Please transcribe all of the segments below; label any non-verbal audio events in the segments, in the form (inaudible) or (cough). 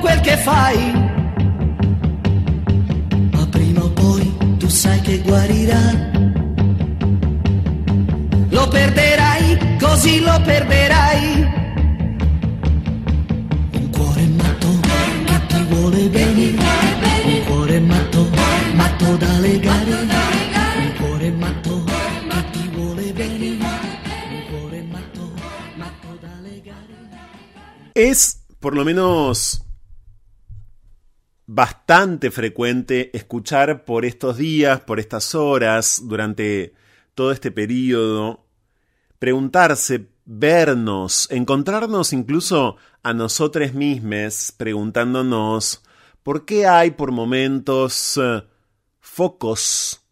quel che fai. Ma prima o poi tu sai che guarirà. Lo perderai, così lo perderai. Un cuore matto che ti vuole bene. Un cuore matto, matto da legare. Un cuore matto che ti vuole bene. Un cuore matto, matto da legare. Es, por lo menos bastante frecuente escuchar por estos días, por estas horas, durante todo este periodo, preguntarse, vernos, encontrarnos incluso a nosotros mismos, preguntándonos por qué hay por momentos eh, focos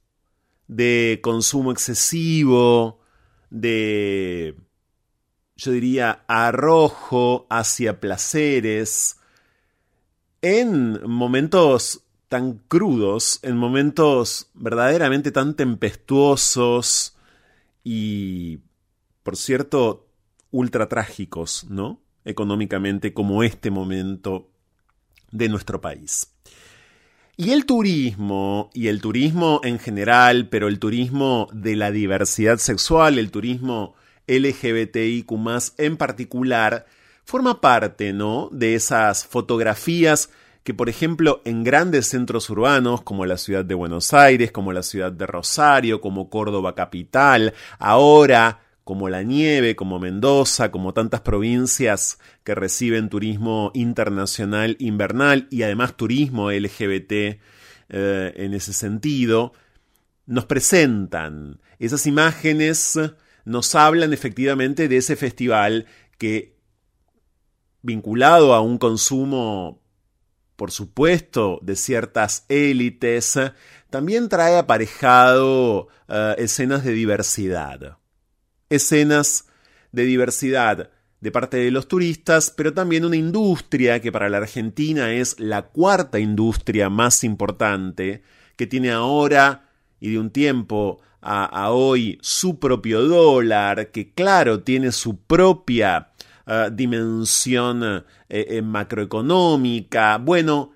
de consumo excesivo, de yo diría, arrojo hacia placeres, en momentos tan crudos, en momentos verdaderamente tan tempestuosos y, por cierto, ultra trágicos, ¿no? Económicamente, como este momento de nuestro país. Y el turismo, y el turismo en general, pero el turismo de la diversidad sexual, el turismo LGBTIQ en particular, forma parte, ¿no? De esas fotografías que, por ejemplo, en grandes centros urbanos como la ciudad de Buenos Aires, como la ciudad de Rosario, como Córdoba capital, ahora como la nieve, como Mendoza, como tantas provincias que reciben turismo internacional invernal y además turismo LGBT eh, en ese sentido, nos presentan esas imágenes, nos hablan efectivamente de ese festival que vinculado a un consumo, por supuesto, de ciertas élites, también trae aparejado eh, escenas de diversidad. Escenas de diversidad de parte de los turistas, pero también una industria que para la Argentina es la cuarta industria más importante, que tiene ahora y de un tiempo a, hoy su propio dólar, que claro tiene su propia ah, dimensión eh, eh, macroeconómica. Bueno,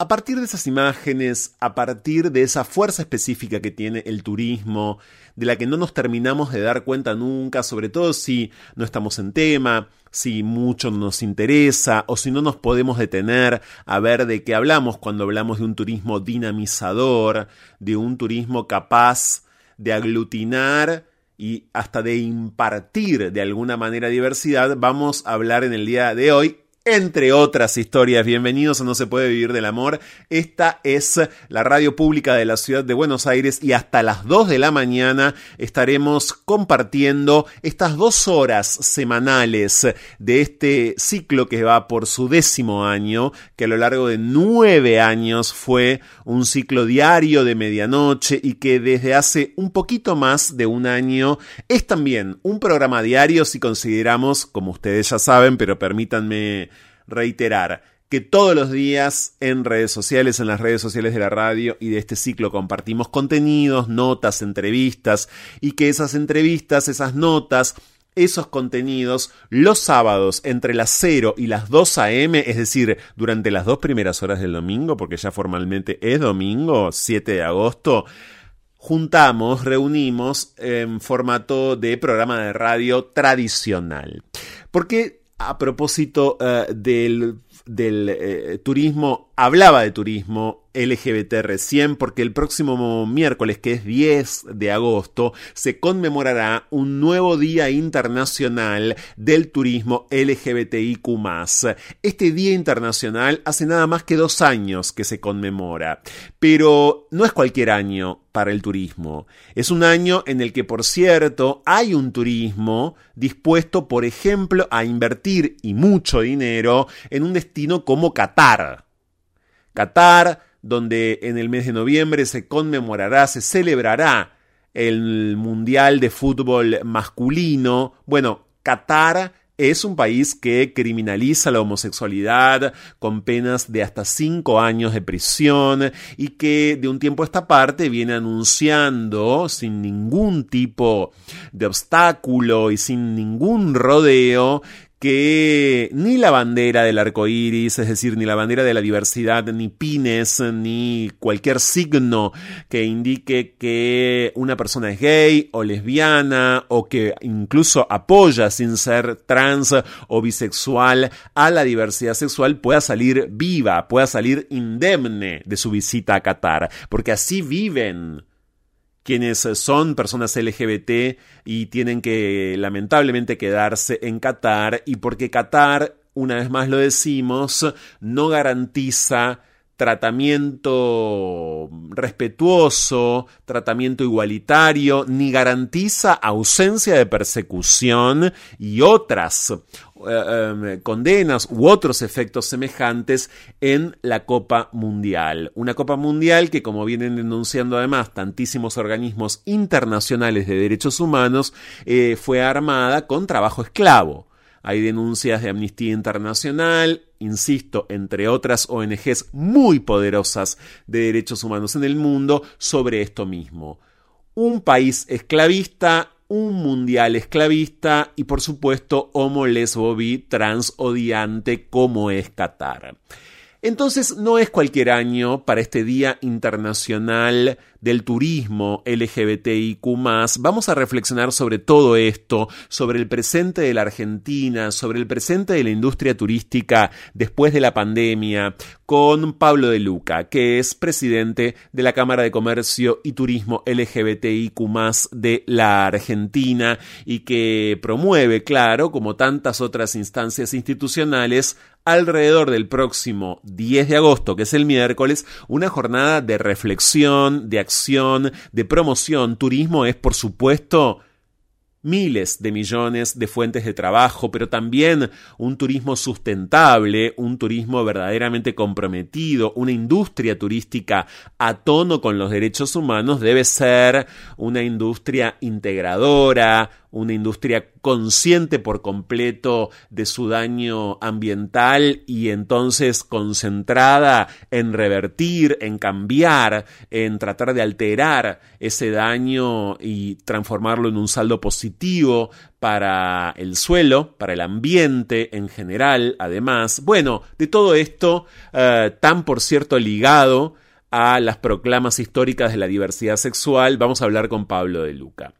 a partir de esas imágenes, a partir de esa fuerza específica que tiene el turismo, de la que no nos terminamos de dar cuenta nunca, sobre todo si no estamos en tema, si mucho nos interesa o si no nos podemos detener a ver de qué hablamos cuando hablamos de un turismo dinamizador, de un turismo capaz de aglutinar y hasta de impartir de alguna manera diversidad, vamos a hablar en el día de hoy entre otras historias. Bienvenidos a No se puede vivir del amor. Esta es la radio pública de la ciudad de Buenos Aires y hasta las 2 de la mañana estaremos compartiendo estas dos horas semanales de este ciclo que va por su décimo año, que a lo largo de nueve años fue un ciclo diario de medianoche y que desde hace un poquito más de un año es también un programa diario si consideramos, como ustedes ya saben, pero permítanme reiterar que todos los días en redes sociales, en las redes sociales de la radio y de este ciclo compartimos contenidos, notas, entrevistas y que esas entrevistas, esas notas, esos contenidos los sábados entre las 0 y las 2 a.m., es decir, durante las dos primeras horas del domingo, porque ya formalmente es domingo, 7 de agosto, juntamos, reunimos en formato de programa de radio tradicional. Porque a propósito eh, del, eh, turismo, hablaba de turismo LGBT recién porque el próximo miércoles, que es 10 de agosto, se conmemorará un nuevo Día Internacional del Turismo LGBTIQ. Este Día Internacional hace nada más que dos años que se conmemora, pero no es cualquier año para el turismo. Es un año en el que, por cierto, hay un turismo dispuesto, por ejemplo, a invertir y mucho dinero en un destino como Qatar. Qatar donde en el mes de noviembre se conmemorará, se celebrará el Mundial de Fútbol Masculino. Bueno, Qatar es un país que criminaliza la homosexualidad con penas de hasta cinco años de prisión y que de un tiempo a esta parte viene anunciando sin ningún tipo de obstáculo y sin ningún rodeo que ni la bandera del arco iris, es decir, ni la bandera de la diversidad, ni pines, ni cualquier signo que indique que una persona es gay o lesbiana o que incluso apoya sin ser trans o bisexual a la diversidad sexual pueda salir viva, pueda salir indemne de su visita a Qatar, porque así viven quienes son personas LGBT y tienen que lamentablemente quedarse en Qatar y porque Qatar, una vez más lo decimos, no garantiza tratamiento respetuoso, tratamiento igualitario, ni garantiza ausencia de persecución y otras eh, em, condenas u otros efectos semejantes en la Copa Mundial. Una Copa Mundial que, como vienen denunciando además tantísimos organismos internacionales de derechos humanos, eh, fue armada con trabajo esclavo. Hay denuncias de Amnistía Internacional, insisto, entre otras ONGs muy poderosas de derechos humanos en el mundo, sobre esto mismo. Un país esclavista, un mundial esclavista y por supuesto homo lesbo bi trans odiante como es Qatar. Entonces no es cualquier año para este Día Internacional del turismo LGBTIQ. Vamos a reflexionar sobre todo esto, sobre el presente de la Argentina, sobre el presente de la industria turística después de la pandemia, con Pablo de Luca, que es presidente de la Cámara de Comercio y Turismo LGBTIQ de la Argentina y que promueve, claro, como tantas otras instancias institucionales, alrededor del próximo 10 de agosto, que es el miércoles, una jornada de reflexión, de acción, de promoción. Turismo es, por supuesto, miles de millones de fuentes de trabajo, pero también un turismo sustentable, un turismo verdaderamente comprometido, una industria turística a tono con los derechos humanos debe ser una industria integradora, una industria consciente por completo de su daño ambiental y entonces concentrada en revertir, en cambiar, en tratar de alterar ese daño y transformarlo en un saldo positivo para el suelo, para el ambiente en general, además. Bueno, de todo esto, eh, tan por cierto ligado a las proclamas históricas de la diversidad sexual, vamos a hablar con Pablo de Luca.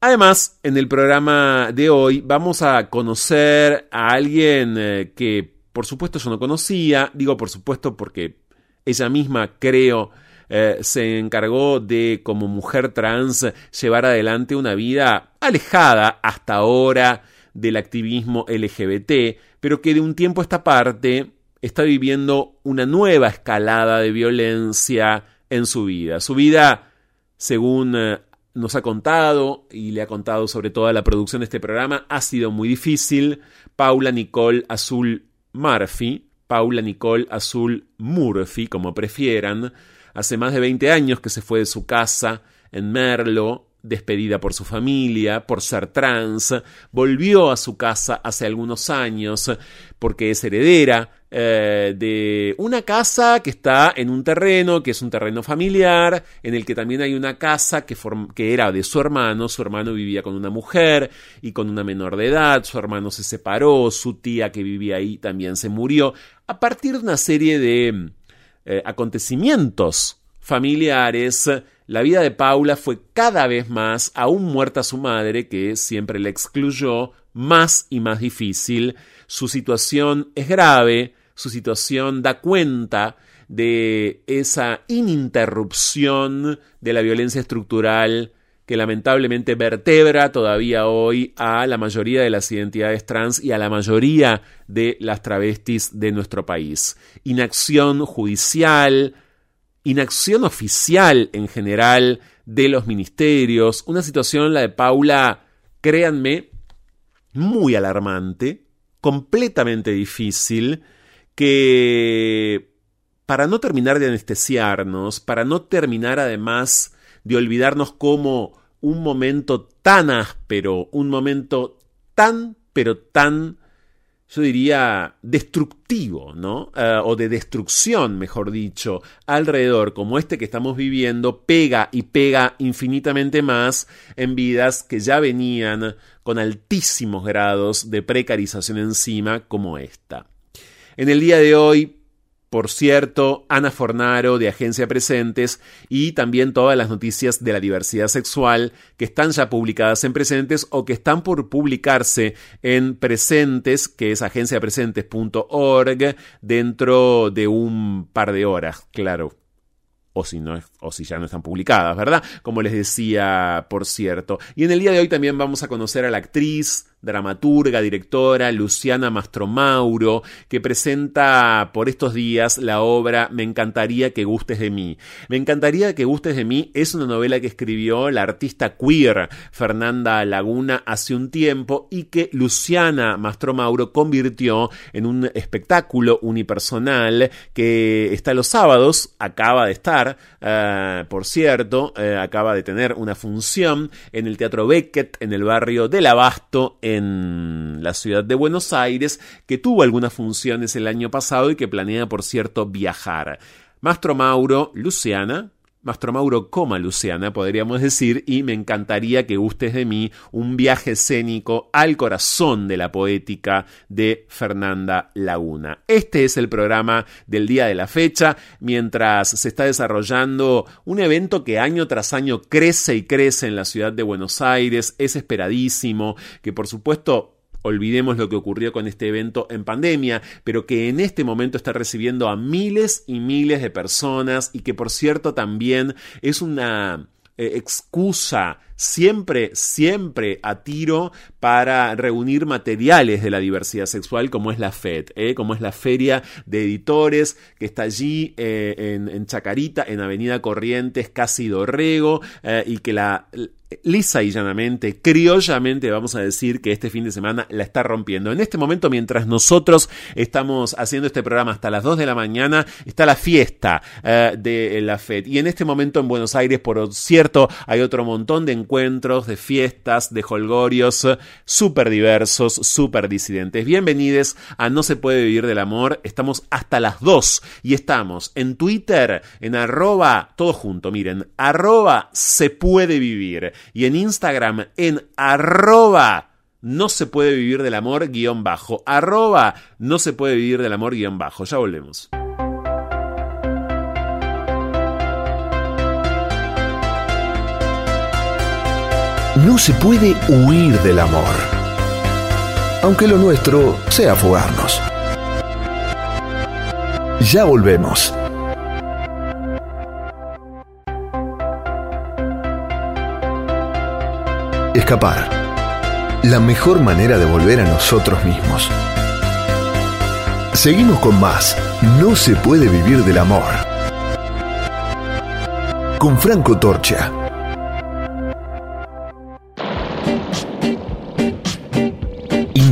Además, en el programa de hoy vamos a conocer a alguien eh, que por supuesto yo no conocía, digo por supuesto porque ella misma creo eh, se encargó de como mujer trans llevar adelante una vida alejada hasta ahora del activismo LGBT, pero que de un tiempo a esta parte está viviendo una nueva escalada de violencia en su vida. Su vida, según eh, nos ha contado y le ha contado sobre toda la producción de este programa. Ha sido muy difícil. Paula Nicole Azul Murphy, Paula Nicole Azul Murphy, como prefieran, hace más de 20 años que se fue de su casa en Merlo, despedida por su familia, por ser trans, volvió a su casa hace algunos años porque es heredera eh, de una casa que está en un terreno, que es un terreno familiar, en el que también hay una casa que, que era de su hermano, su hermano vivía con una mujer y con una menor de edad, su hermano se separó, su tía que vivía ahí también se murió, a partir de una serie de eh, acontecimientos familiares, la vida de Paula fue cada vez más, aún muerta su madre, que siempre la excluyó, más y más difícil. Su situación es grave, su situación da cuenta de esa ininterrupción de la violencia estructural que lamentablemente vertebra todavía hoy a la mayoría de las identidades trans y a la mayoría de las travestis de nuestro país. Inacción judicial, inacción oficial en general de los ministerios, una situación, la de Paula, créanme, muy alarmante, completamente difícil, que para no terminar de anestesiarnos, para no terminar además de olvidarnos como un momento tan áspero, un momento tan, pero tan, yo diría, destructivo, ¿no? Eh, o de destrucción, mejor dicho, alrededor, como este que estamos viviendo, pega y pega infinitamente más en vidas que ya venían con altísimos grados de precarización encima, como esta. En el día de hoy, por cierto, Ana Fornaro de Agencia Presentes y también todas las noticias de la diversidad sexual que están ya publicadas en Presentes o que están por publicarse en Presentes, que es agenciapresentes.org, dentro de un par de horas, claro o si, no, o si ya no están publicadas, ¿verdad? Como les decía, por cierto. Y en el día de hoy también vamos a conocer a la actriz, dramaturga, directora Luciana Mastromauro, que presenta por estos días la obra Me encantaría que gustes de mí. Me encantaría que gustes de mí es una novela que escribió la artista queer Fernanda Laguna hace un tiempo y que Luciana Mastromauro convirtió en un espectáculo unipersonal que está los sábados, acaba de estar, eh, por cierto, eh, acaba de tener una función en el Teatro Beckett en el barrio del Abasto en la ciudad de Buenos Aires, que tuvo algunas funciones el año pasado y que planea, por cierto, viajar. Mastro Mauro, Luciana, Mastro Mauro coma Luciana, podríamos decir, y me encantaría que gustes de mí un viaje escénico al corazón de la poética de Fernanda Laguna. Este es el programa del día de la fecha, mientras se está desarrollando un evento que año tras año crece y crece en la ciudad de Buenos Aires, es esperadísimo, que por supuesto olvidemos lo que ocurrió con este evento en pandemia, pero que en este momento está recibiendo a miles y miles de personas y que por cierto también es una eh, excusa siempre, siempre a tiro para reunir materiales de la diversidad sexual como es la FED, ¿eh? como es la Feria de Editores que está allí eh, en, Chacarita, en Avenida Corrientes, casi Dorrego, y que la, lisa y llanamente, criollamente vamos a decir que este fin de semana la está rompiendo. En este momento, mientras nosotros estamos haciendo este programa hasta las 2 de la mañana, está la fiesta eh, de la FED. Y en este momento en Buenos Aires, por cierto, hay otro montón de encuentros, de fiestas, de holgorios súper diversos, súper disidentes. Bienvenidos a No se puede vivir del amor. Estamos hasta las 2 y estamos en Twitter, en arroba, todo junto, miren, arroba se puede vivir y en Instagram en arroba no se puede vivir del amor guion bajo. Arroba no se puede vivir del amor guion bajo. Ya volvemos. No se puede huir del amor. Aunque lo nuestro sea fugarnos. Ya volvemos. Escapar. La mejor manera de volver a nosotros mismos. Seguimos con más. No se puede vivir del amor. Con Franco Torcha.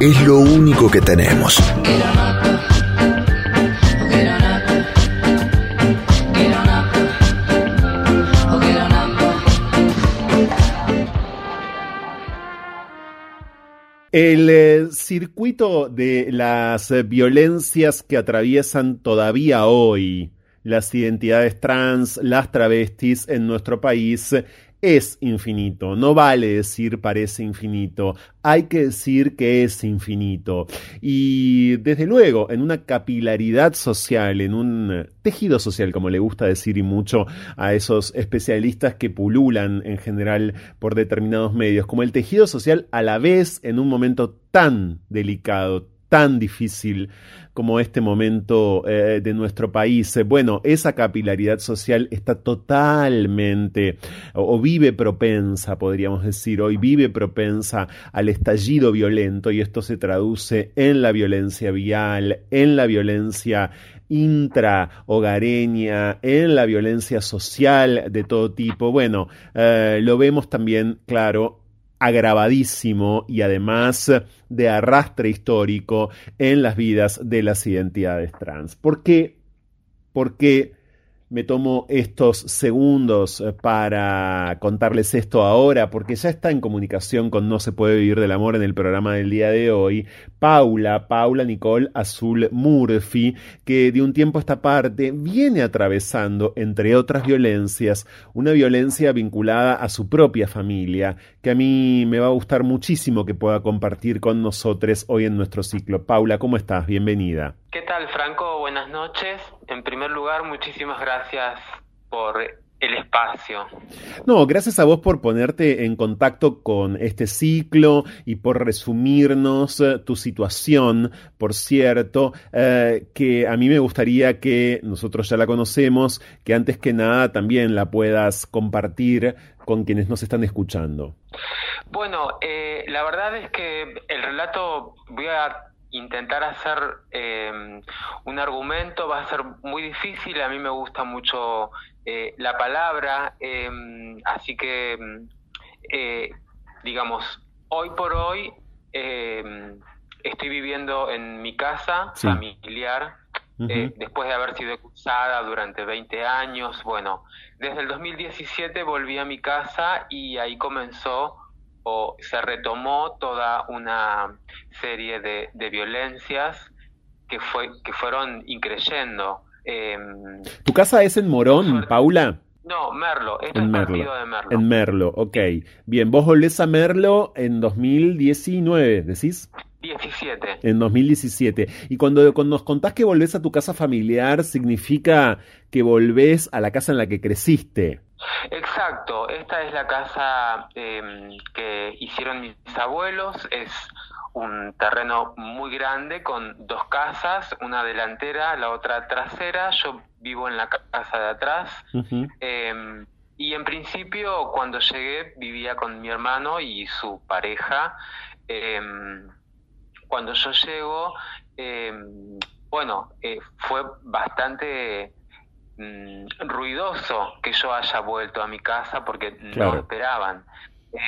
Es lo único que tenemos. El eh, circuito de las violencias que atraviesan todavía hoy las identidades trans, las travestis en nuestro país es infinito. No vale decir parece infinito, hay que decir que es infinito. Y desde luego, en una capilaridad social, en un tejido social, como le gusta decir y mucho a esos especialistas que pululan en general por determinados medios, como el tejido social a la vez en un momento tan delicado, tan difícil como este momento eh, de nuestro país. Bueno, esa capilaridad social está totalmente o, vive propensa, podríamos decir, hoy vive propensa al estallido violento y esto se traduce en la violencia vial, en la violencia intrahogareña, en la violencia social de todo tipo. Bueno, eh, lo vemos también, claro, agravadísimo y además de arrastre histórico en las vidas de las identidades trans. ¿Por qué? Porque me tomo estos segundos eh, para contarles esto ahora, porque ya está en comunicación con No se puede vivir del amor en el programa del día de hoy, Paula, Paula Nicole Azul Murphy, que de un tiempo a esta parte viene atravesando, entre otras violencias, una violencia vinculada a su propia familia, que a mí me va a gustar muchísimo que pueda compartir con nosotros hoy en nuestro ciclo. Paula, ¿cómo estás? Bienvenida. ¿Qué tal, Franco? Buenas noches. En primer lugar, muchísimas gracias por el espacio. No, gracias a vos por ponerte en contacto con este ciclo y por resumirnos eh, tu situación, por cierto, eh, que a mí me gustaría que nosotros ya la conocemos, que antes que nada también la puedas compartir con quienes nos están escuchando. Bueno, eh, la verdad es que el relato voy a intentar hacer em, un argumento va a ser muy difícil. A mí me gusta mucho eh, la palabra, em, así que, eh, digamos, hoy por hoy estoy viviendo en mi casa familiar. Eh, después de haber sido expulsada durante 20 años, bueno, desde el 2017 volví a mi casa y ahí comenzó o se retomó toda una serie de, violencias que, fue, que fueron increyendo. Em, ¿Tu casa es en Morón, Paula? No, Merlo, en es Merlo. de Merlo. En Merlo, ok. Bien, vos volvés a Merlo en 2019, ¿decís? 17. En 2017. Y cuando, cuando nos contás que volvés a tu casa familiar, significa que volvés a la casa en la que creciste. Exacto, esta es la casa em, que hicieron mis abuelos, es un terreno muy grande con dos casas, una delantera, la otra trasera, yo vivo en la casa de atrás. Em, y en principio cuando llegué vivía con mi hermano y su pareja. Em, cuando yo llego, bueno, eh, fue bastante Mm, ruidoso que yo haya vuelto a mi casa porque no esperaban. Eh,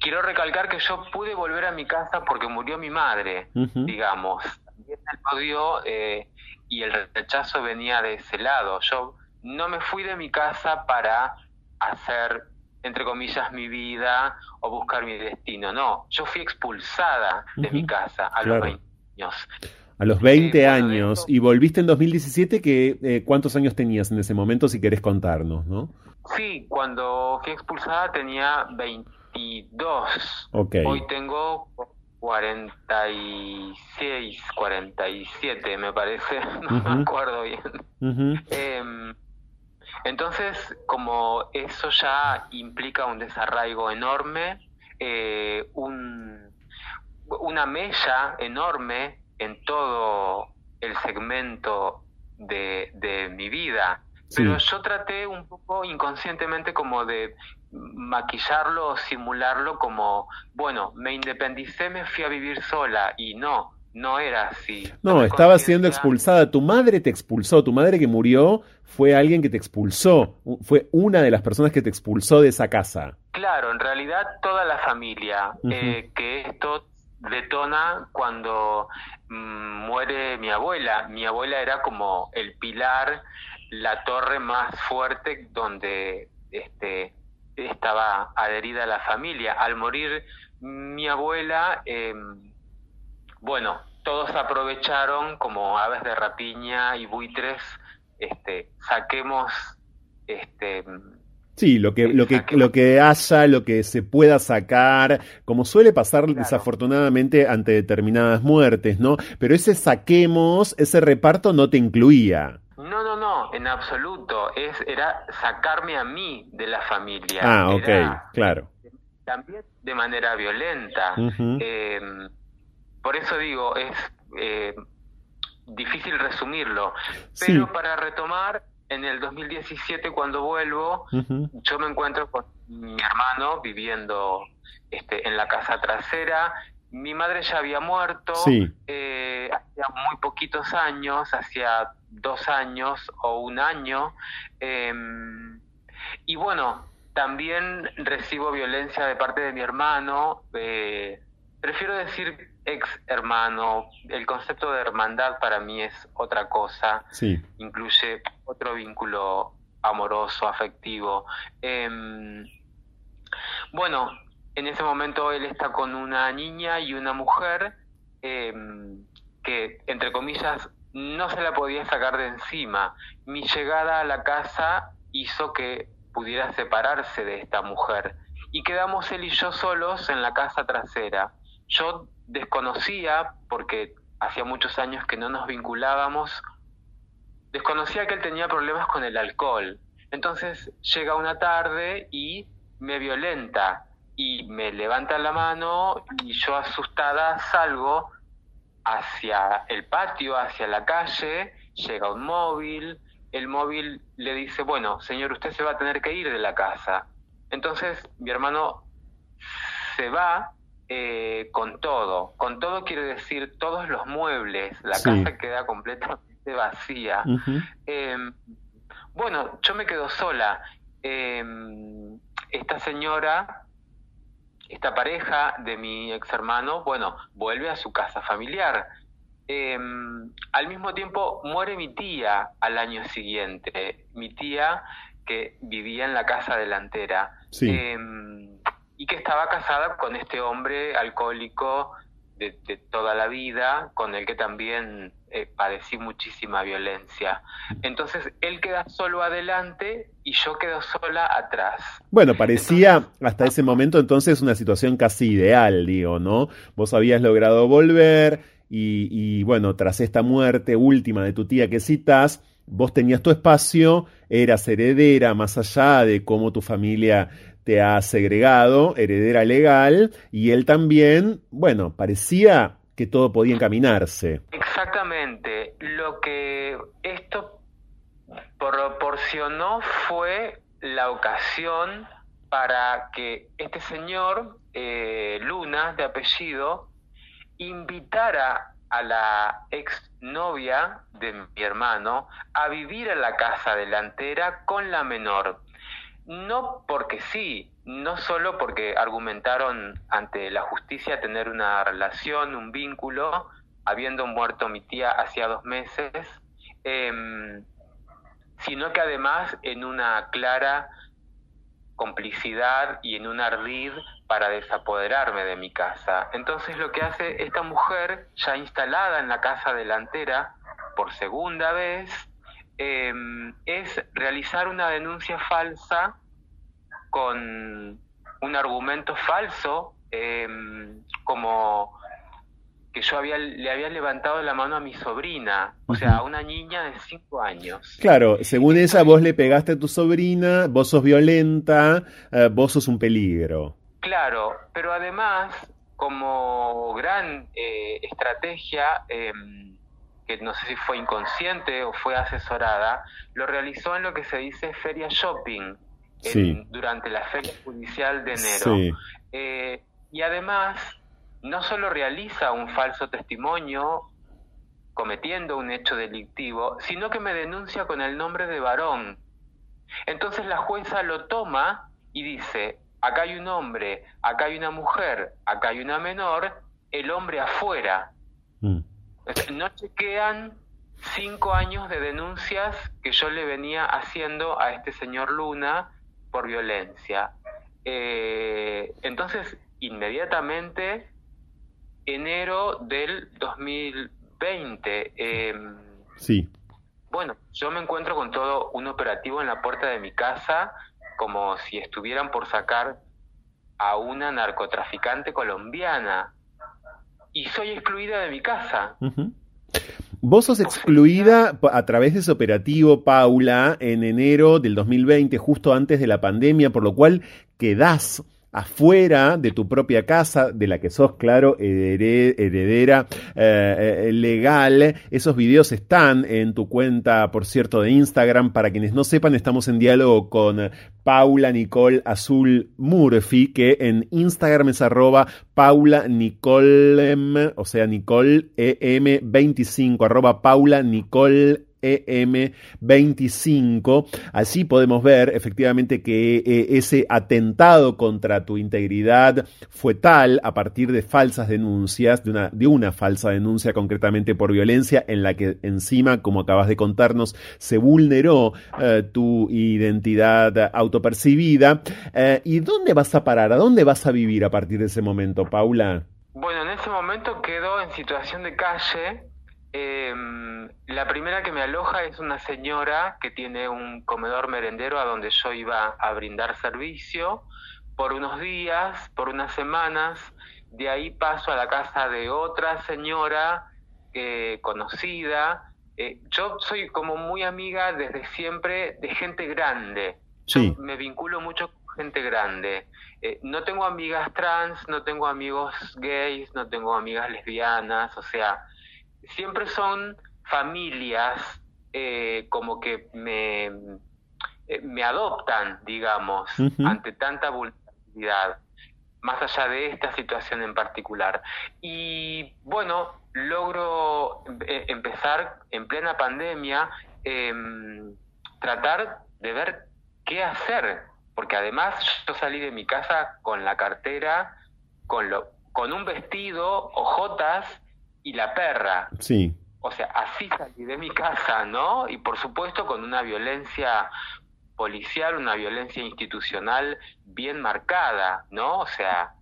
quiero recalcar que yo pude volver a mi casa porque murió mi madre, digamos. También el odio eh, y el rechazo venía de ese lado. Yo no me fui de mi casa para hacer, entre comillas, mi vida o buscar mi destino. No, yo fui expulsada de mi casa a los 20 años. A los 20 años. Y volviste en 2017, que, eh, ¿cuántos años tenías en ese momento, si querés contarnos, no? Sí, cuando fui expulsada tenía 22. Okay. Hoy tengo 46, 47, me parece. (laughs) No me acuerdo bien. Em, entonces, como eso ya implica un desarraigo enorme, eh, un, una mella enorme en todo el segmento de, de mi vida. Pero yo traté un poco inconscientemente como de maquillarlo o simularlo como, bueno, me independicé, me fui a vivir sola y no, no era así. No, estaba siendo expulsada. Tu madre te expulsó. Tu madre que murió fue alguien que te expulsó. Fue una de las personas que te expulsó de esa casa. Claro, en realidad toda la familia. eh, que esto detona cuando mm, muere mi abuela. Mi abuela era como el pilar, la torre más fuerte donde este, estaba adherida a la familia. Al morir mi abuela, em, bueno, todos aprovecharon como aves de rapiña y buitres, este, saquemos este, Sí, lo que, lo que, lo que haya, lo que se pueda sacar, como suele pasar desafortunadamente ante determinadas muertes, ¿no? Pero ese saquemos, ese reparto no te incluía. No, no, no, en absoluto. Es, era sacarme a mí de la familia. Ah, ok, claro. También de manera violenta. Por eso digo, es eh, difícil resumirlo. Pero para retomar, en el 2017 cuando vuelvo, yo me encuentro con mi hermano viviendo este, en la casa trasera. Mi madre ya había muerto eh, hacía muy poquitos años, hacía dos años o un año. Em, y bueno, también recibo violencia de parte de mi hermano. Eh, prefiero decir ex hermano. El concepto de hermandad para mí es otra cosa. Sí. Incluye otro vínculo amoroso, afectivo. Em, bueno, en ese momento él está con una niña y una mujer em, que, entre comillas, no se la podía sacar de encima. Mi llegada a la casa hizo que pudiera separarse de esta mujer. Y quedamos él y yo solos en la casa trasera. Yo desconocía, porque hacía muchos años que no nos vinculábamos, desconocía que él tenía problemas con el alcohol. Entonces llega una tarde y me violenta y me levanta la mano y yo asustada salgo hacia el patio, hacia la calle, llega un móvil, el móvil le dice, bueno, señor, usted se va a tener que ir de la casa. Entonces mi hermano se va eh, con todo. Con todo quiere decir todos los muebles. La casa queda completamente vacía. Em, bueno, yo me quedo sola. Em, esta señora, esta pareja de mi ex hermano, bueno, vuelve a su casa familiar. Em, al mismo tiempo muere mi tía al año siguiente, mi tía que vivía en la casa delantera em, y que estaba casada con este hombre alcohólico de, toda la vida, con el que también eh, padecí muchísima violencia. Entonces él queda solo adelante y yo quedo sola atrás. Bueno, parecía hasta ese momento entonces una situación casi ideal, digo, ¿no? Vos habías logrado volver y, bueno, tras esta muerte última de tu tía que citas, vos tenías tu espacio, eras heredera más allá de cómo tu familia te ha segregado, heredera legal, y él también, bueno, parecía que todo podía encaminarse. Exactamente. Lo que esto proporcionó fue la ocasión para que este señor, eh, Luna, de apellido, invitara a la ex novia de mi hermano a vivir en la casa delantera con la menor. No porque sí, no solo porque argumentaron ante la justicia tener una relación, un vínculo, habiendo muerto mi tía hacía dos meses, em, sino que además en una clara complicidad y en un ardid para desapoderarme de mi casa. Entonces lo que hace esta mujer, ya instalada en la casa delantera por segunda vez, em, es realizar una denuncia falsa con un argumento falso, em, como que yo había, le había levantado la mano a mi sobrina, o sea, a una niña de cinco años. Claro, según ella, vos le pegaste a tu sobrina, vos sos violenta, eh, vos sos un peligro. Claro, pero además, como gran eh, estrategia, em, que no sé si fue inconsciente o fue asesorada, lo realizó en lo que se dice feria shopping, durante la feria judicial de enero. Eh, y además no solo realiza un falso testimonio cometiendo un hecho delictivo, sino que me denuncia con el nombre de varón. Entonces la jueza lo toma y dice, acá hay un hombre, acá hay una mujer, acá hay una menor, el hombre afuera. (laughs) No chequean cinco años de denuncias que yo le venía haciendo a este señor Luna por violencia. Eh, entonces, inmediatamente enero del 2020. Em, sí. Bueno, yo me encuentro con todo un operativo en la puerta de mi casa, como si estuvieran por sacar a una narcotraficante colombiana. Y soy excluida de mi casa. Vos sos excluida a través de ese operativo, Paula, en enero del 2020, justo antes de la pandemia, por lo cual quedás afuera de tu propia casa, de la que sos, claro, heredera eh, eh, legal. Esos videos están en tu cuenta, por cierto, de Instagram. Para quienes no sepan, estamos en diálogo con Paula Nicole Azul Murphy, que en Instagram es arroba Paula Nicole, o sea, Nicole EM25, arroba Paula Nicole EM25. Allí podemos ver efectivamente que eh, ese atentado contra tu integridad fue tal a partir de falsas denuncias, de una, de una falsa denuncia concretamente por violencia en la que encima, como acabas de contarnos, se vulneró eh, tu identidad autopercibida. Eh, ¿Y dónde vas a parar? ¿A dónde vas a vivir a partir de ese momento, Paula? Bueno, en ese momento quedó en situación de calle Em, la primera que me aloja es una señora que tiene un comedor merendero a donde yo iba a brindar servicio por unos días, por unas semanas. De ahí paso a la casa de otra señora eh, conocida. Eh, yo soy como muy amiga desde siempre de gente grande. Yo me vinculo mucho con gente grande. Eh, no tengo amigas trans, no tengo amigos gays, no tengo amigas lesbianas, o sea, siempre son familias eh, como que me, eh, me adoptan, digamos, ante tanta vulnerabilidad. más allá de esta situación en particular. Y bueno, logro eh, empezar en plena pandemia, em, tratar de ver qué hacer, porque además yo salí de mi casa con la cartera, con, lo, con un vestido, ojotas y la perra. Sí. O sea, así salí de mi casa, ¿no? Y por supuesto con una violencia policial, una violencia institucional bien marcada, ¿no? O sea,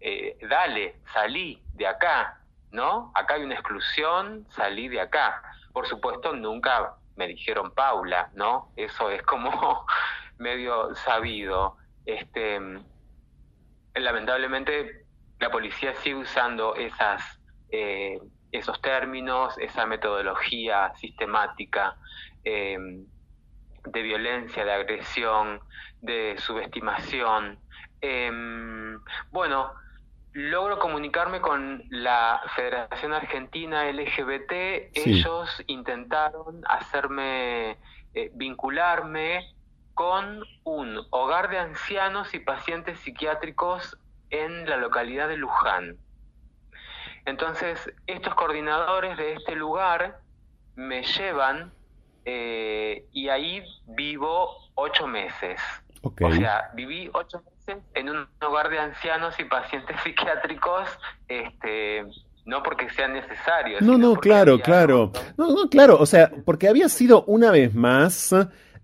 eh, dale, salí de acá, ¿no? Acá hay una exclusión, salí de acá. Por supuesto, nunca me dijeron Paula, ¿no? Eso es como (laughs) medio sabido. Este, lamentablemente, la policía sigue usando esas, eh, esos términos, esa metodología sistemática. Eh, de violencia, de agresión, de subestimación. Em, bueno, logro comunicarme con la Federación Argentina LGBT. Ellos intentaron hacerme eh, vincularme con un hogar de ancianos y pacientes psiquiátricos en la localidad de Luján. Entonces, estos coordinadores de este lugar me llevan eh, y ahí vivo ocho meses. O sea, viví ocho meses en un hogar de ancianos y pacientes (laughs) psiquiátricos, este, no porque sean necesarios. No, no, claro, claro. No, no, claro, o sea, porque había sido una vez más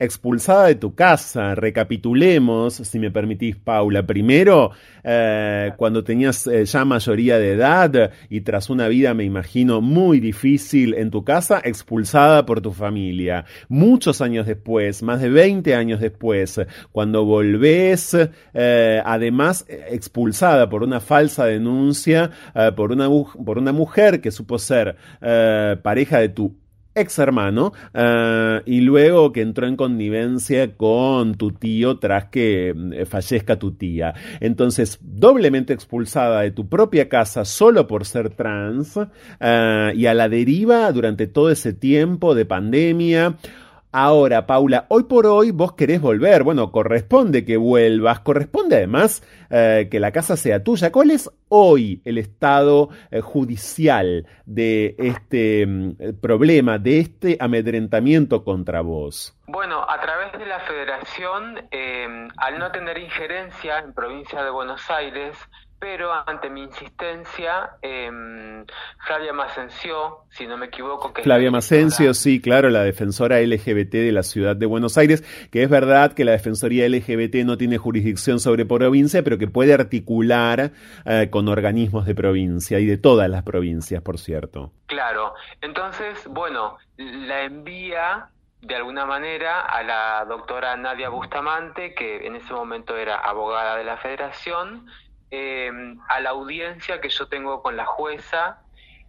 expulsada de tu casa. Recapitulemos, si me permitís, Paula. Primero, eh, cuando tenías eh, ya mayoría de edad y tras una vida, me imagino, muy difícil en tu casa, expulsada por tu familia. Muchos años después, más de 20 años después, cuando volvés, eh, además expulsada por una falsa denuncia por, una, por una mujer que supo ser pareja de tu ex hermano, eh, y luego que entró en connivencia con tu tío tras que eh, fallezca tu tía. Entonces, doblemente expulsada de tu propia casa solo por ser trans eh, y a la deriva durante todo ese tiempo de pandemia. Ahora, Paula, hoy por hoy vos querés volver. Bueno, corresponde que vuelvas, corresponde además eh, que la casa sea tuya. ¿Cuál es hoy el estado eh, judicial de este mm, problema, de este amedrentamiento contra vos? Bueno, a través de la federación, eh, al no tener injerencia en provincia de Buenos Aires, pero ante mi insistencia, eh, Flavia Macencio, si no me equivoco, que Flavia Macencio, sí, claro, la defensora LGBT de la ciudad de Buenos Aires, que es verdad que la Defensoría LGBT no tiene jurisdicción sobre provincia, pero que puede articular eh, con organismos de provincia y de todas las provincias, por cierto. Claro, entonces, bueno, la envía de alguna manera a la doctora Nadia Bustamante, que en ese momento era abogada de la federación, eh, a la audiencia que yo tengo con la jueza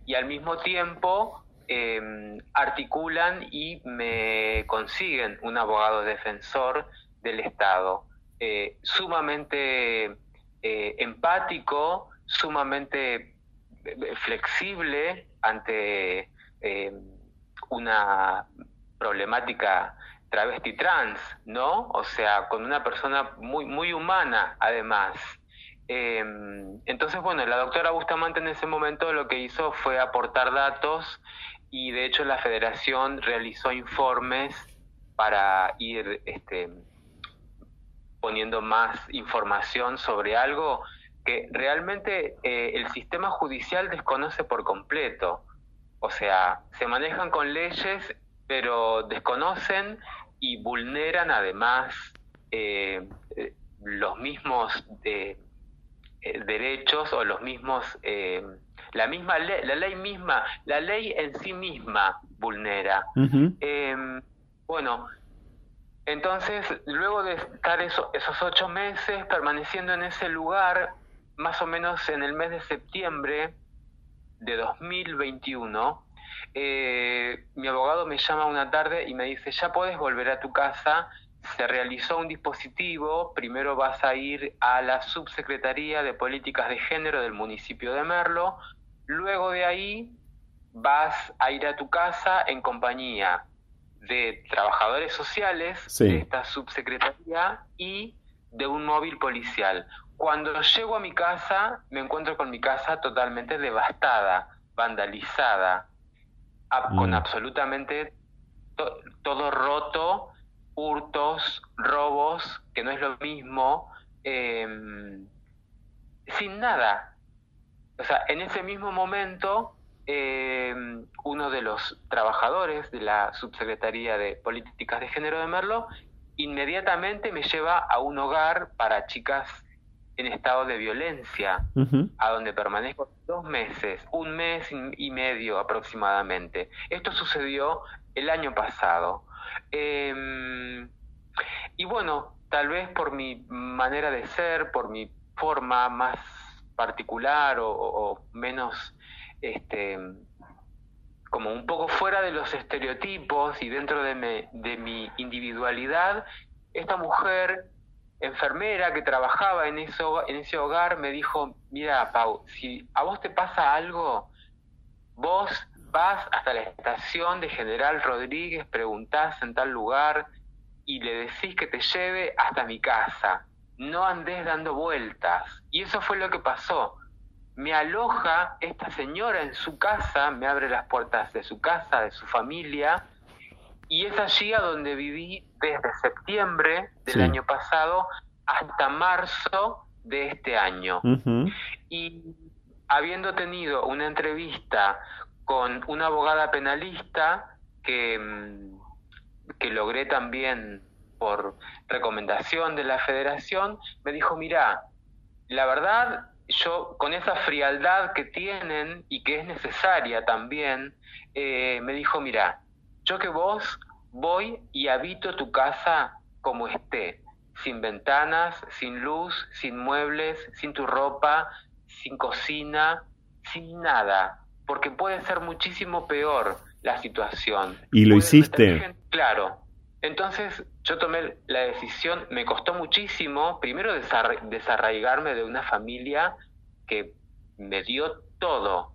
y al mismo tiempo eh, articulan y me consiguen un abogado defensor del Estado, eh, sumamente empático, sumamente flexible ante una problemática travesti trans, ¿no? O sea, con una persona muy, muy humana además. Em, entonces, bueno, la doctora Bustamante en ese momento lo que hizo fue aportar datos y de hecho la federación realizó informes para ir este, poniendo más información sobre algo que realmente eh, el sistema judicial desconoce por completo. O sea, se manejan con leyes, pero desconocen y vulneran además eh, eh, los mismos derechos o los mismos, eh, la misma ley, la ley misma, la ley en sí misma vulnera. Em, bueno, entonces, luego de estar esos ocho meses permaneciendo en ese lugar, más o menos en el mes de septiembre de 2021, eh, mi abogado me llama una tarde y me dice, ya puedes volver a tu casa, se realizó un dispositivo, primero vas a ir a la Subsecretaría de Políticas de Género del municipio de Merlo, luego de ahí vas a ir a tu casa en compañía de trabajadores sociales de esta subsecretaría y de un móvil policial. Cuando llego a mi casa, me encuentro con mi casa totalmente devastada, vandalizada, con mm. absolutamente todo roto, hurtos, robos, que no es lo mismo, em, sin nada. O sea, en ese mismo momento, em, uno de los trabajadores de la Subsecretaría de Políticas de Género de Merlo inmediatamente me lleva a un hogar para chicas en estado de violencia, a donde permanezco dos meses, un mes y medio aproximadamente. Esto sucedió el año pasado. Em, y bueno, tal vez por mi manera de ser, por mi forma más particular o, menos, este, como un poco fuera de los estereotipos y dentro de, de mi individualidad, esta mujer enfermera que trabajaba en, eso, en ese hogar me dijo, mira, Pau, si a vos te pasa algo, vos vas hasta la estación de General Rodríguez, preguntás en tal lugar y le decís que te lleve hasta mi casa. No andes dando vueltas. Y eso fue lo que pasó. Me aloja esta señora en su casa, me abre las puertas de su casa, de su familia, y es allí a donde viví desde septiembre del año pasado hasta marzo de este año. Y habiendo tenido una entrevista con una abogada penalista que, mm, que logré también por recomendación de la federación, me dijo, mira, la verdad, yo con esa frialdad que tienen y que es necesaria también, eh, me dijo, mira, yo que vos voy y habito tu casa como esté, sin ventanas, sin luz, sin muebles, sin tu ropa, sin cocina, sin nada, porque puede ser muchísimo peor la situación. ¿Y lo hiciste? claro. Entonces yo tomé la decisión, me costó muchísimo, primero desarraigarme de una familia que me dio todo,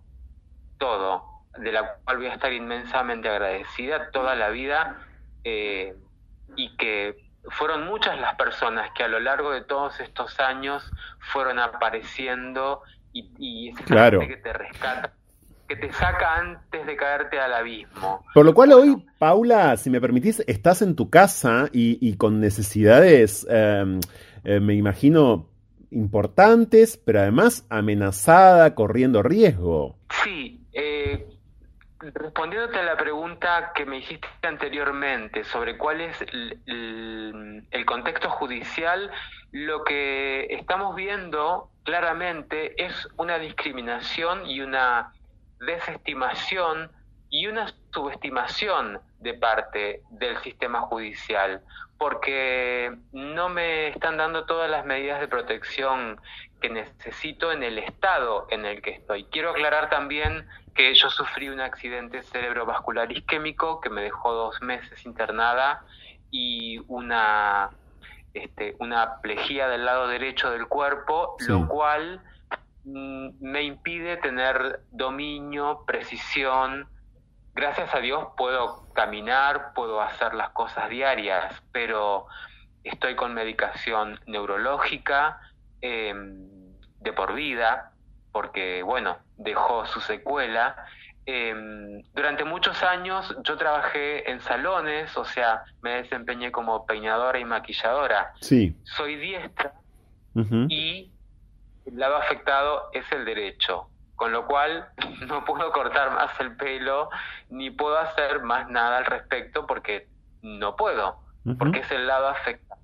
todo, de la cual voy a estar inmensamente agradecida toda la vida eh, y que fueron muchas las personas que a lo largo de todos estos años fueron apareciendo y, y claro. que te rescata que te saca antes de caerte al abismo. Por lo cual hoy, Paula, si me permitís, estás en tu casa y, con necesidades, em, eh, me imagino, importantes, pero además amenazada, corriendo riesgo. Sí, eh, respondiéndote a la pregunta que me hiciste anteriormente sobre cuál es el contexto judicial, lo que estamos viendo claramente es una discriminación y una desestimación y una subestimación de parte del sistema judicial, porque no me están dando todas las medidas de protección que necesito en el estado en el que estoy. Quiero aclarar también que yo sufrí un accidente cerebrovascular isquémico que me dejó dos meses internada y una, este, una plejía del lado derecho del cuerpo, lo cual me impide tener dominio, precisión. Gracias a Dios puedo caminar, puedo hacer las cosas diarias, pero estoy con medicación neurológica em, de por vida, porque, bueno, dejó su secuela. Em, durante muchos años yo trabajé en salones, o sea, me desempeñé como peinadora y maquilladora. Sí. Soy diestra y el lado afectado es el derecho, con lo cual (laughs) no puedo cortar más el pelo ni puedo hacer más nada al respecto porque no puedo, porque es el lado afectado.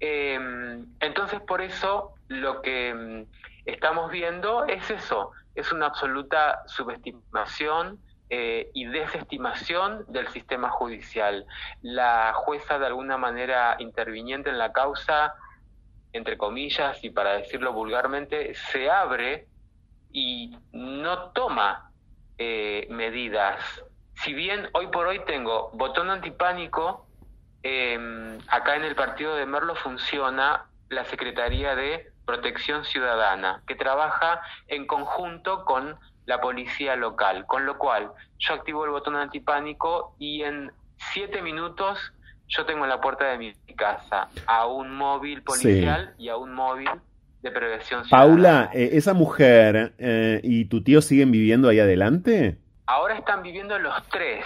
Em, entonces por eso lo que em, estamos viendo es eso, es una absoluta subestimación eh, y desestimación del sistema judicial. La jueza de alguna manera interviniente en la causa entre comillas y para decirlo vulgarmente, se abre y no toma eh, medidas. Si bien hoy por hoy tengo botón antipánico, em, acá en el partido de Merlo funciona la Secretaría de Protección Ciudadana, que trabaja en conjunto con la policía local, con lo cual yo activo el botón antipánico y en siete minutos yo tengo en la puerta de mi casa a un móvil policial y a un móvil de prevención Paula, eh, ¿esa mujer eh, y tu tío siguen viviendo ahí adelante? Ahora están viviendo los tres,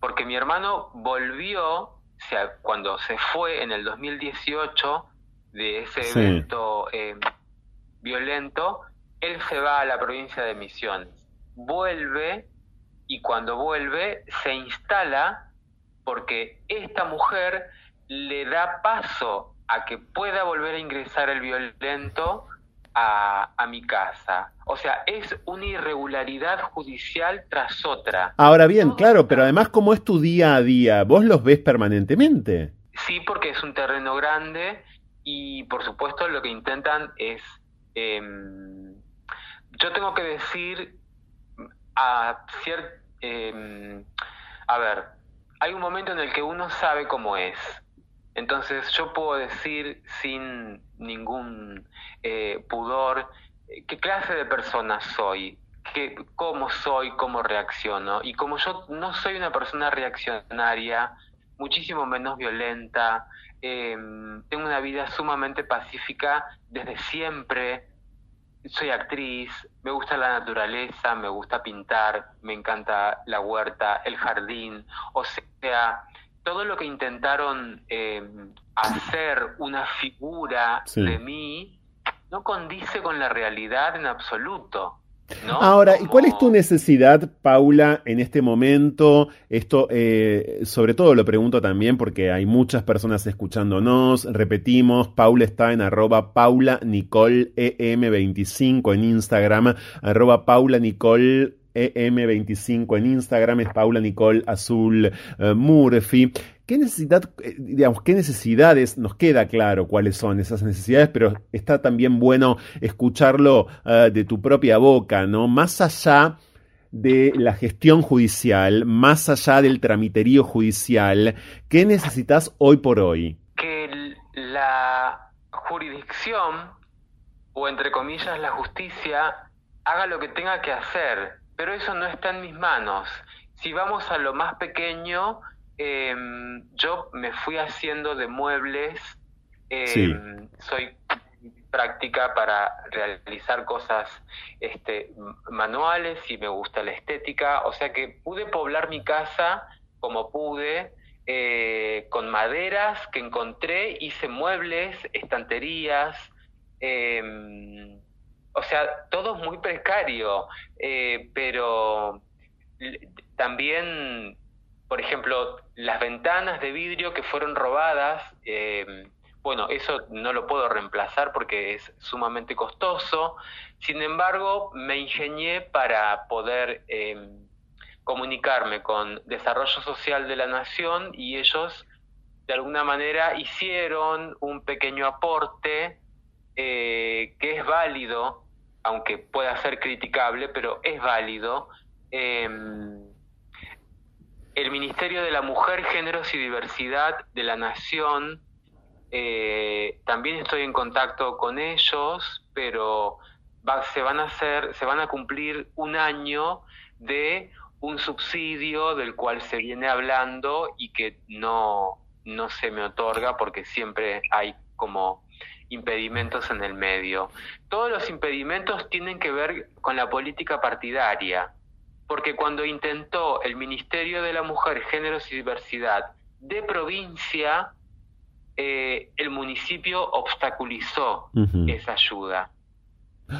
porque mi hermano volvió, o sea, cuando se fue en el 2018 de ese evento eh, violento, él se va a la provincia de Misiones, vuelve y cuando vuelve se instala porque esta mujer le da paso a que pueda volver a ingresar el violento a, a, mi casa. O sea, es una irregularidad judicial tras otra. Ahora bien, claro, pero además, ¿cómo es tu día a día? ¿Vos los ves permanentemente? Sí, porque es un terreno grande y por supuesto lo que intentan es... Em, yo tengo que decir a cierto... Em, a ver, hay un momento en el que uno sabe cómo es. Entonces yo puedo decir sin ningún eh, pudor eh, qué clase de persona soy, qué, cómo soy, cómo reacciono. Y como yo no soy una persona reaccionaria, muchísimo menos violenta, em, tengo una vida sumamente pacífica desde siempre, soy actriz, me gusta la naturaleza, me gusta pintar, me encanta la huerta, el jardín, o sea, todo lo que intentaron eh, hacer una figura de mí no condice con la realidad en absoluto. Ahora, ¿y cuál es tu necesidad, Paula, en este momento? Esto, eh, sobre todo lo pregunto también porque hay muchas personas escuchándonos. Repetimos, Paula está en arroba Paula Nicole EM25 en Instagram, arroba Paula Nicole EM25 en Instagram, es Paula Nicole Azul uh, Murphy. ¿Qué necesidad, eh, digamos, qué necesidades, nos queda claro cuáles son esas necesidades, pero está también bueno escucharlo uh, de tu propia boca, ¿no? Más allá de la gestión judicial, más allá del tramiterío judicial, ¿qué necesitas hoy por hoy? Que la jurisdicción, o entre comillas la justicia, haga lo que tenga que hacer pero eso no está en mis manos. Si vamos a lo más pequeño, em, yo me fui haciendo de muebles, em, soy práctica para realizar cosas este, manuales y me gusta la estética, o sea que pude poblar mi casa como pude, eh, con maderas que encontré, hice muebles, estanterías, eh, o sea, todo es muy precario, eh, pero también, por ejemplo, las ventanas de vidrio que fueron robadas, eh, bueno, eso no lo puedo reemplazar porque es sumamente costoso. Sin embargo, me ingenié para poder eh, comunicarme con Desarrollo Social de la Nación y ellos de alguna manera hicieron un pequeño aporte que es válido aunque pueda ser criticable, pero es válido. El Ministerio de la Mujer, Géneros y Diversidad de la Nación, eh, también estoy en contacto con ellos, pero se van a hacer, se van a cumplir un año de un subsidio del cual se viene hablando y que no, no se me otorga porque siempre hay como impedimentos en el medio. Todos los impedimentos tienen que ver con la política partidaria, porque cuando intentó el Ministerio de la Mujer, Géneros y Diversidad de provincia, eh, el municipio obstaculizó esa ayuda.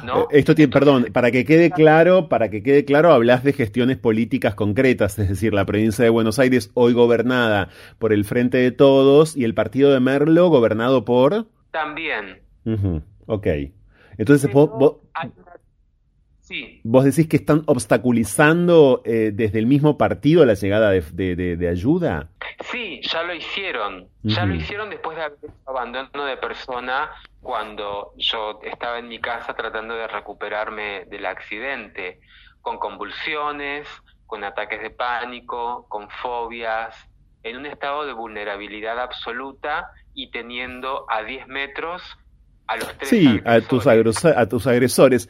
¿no? Eh, esto tiene, perdón, para que quede claro, para que quede claro, hablas de gestiones políticas concretas, es decir, la provincia de Buenos Aires hoy gobernada por el Frente de Todos y el partido de Merlo gobernado por también. Ok. Entonces, vos, sí. vos, decís que están obstaculizando eh, desde el mismo partido la llegada de, ayuda. Sí, ya lo hicieron. Ya lo hicieron después de haber abandono de persona cuando yo estaba en mi casa tratando de recuperarme del accidente, con convulsiones, con ataques de pánico, con fobias, en un estado de vulnerabilidad absoluta y teniendo a 10 metros a los tres Sí, a tus, a tus agresores.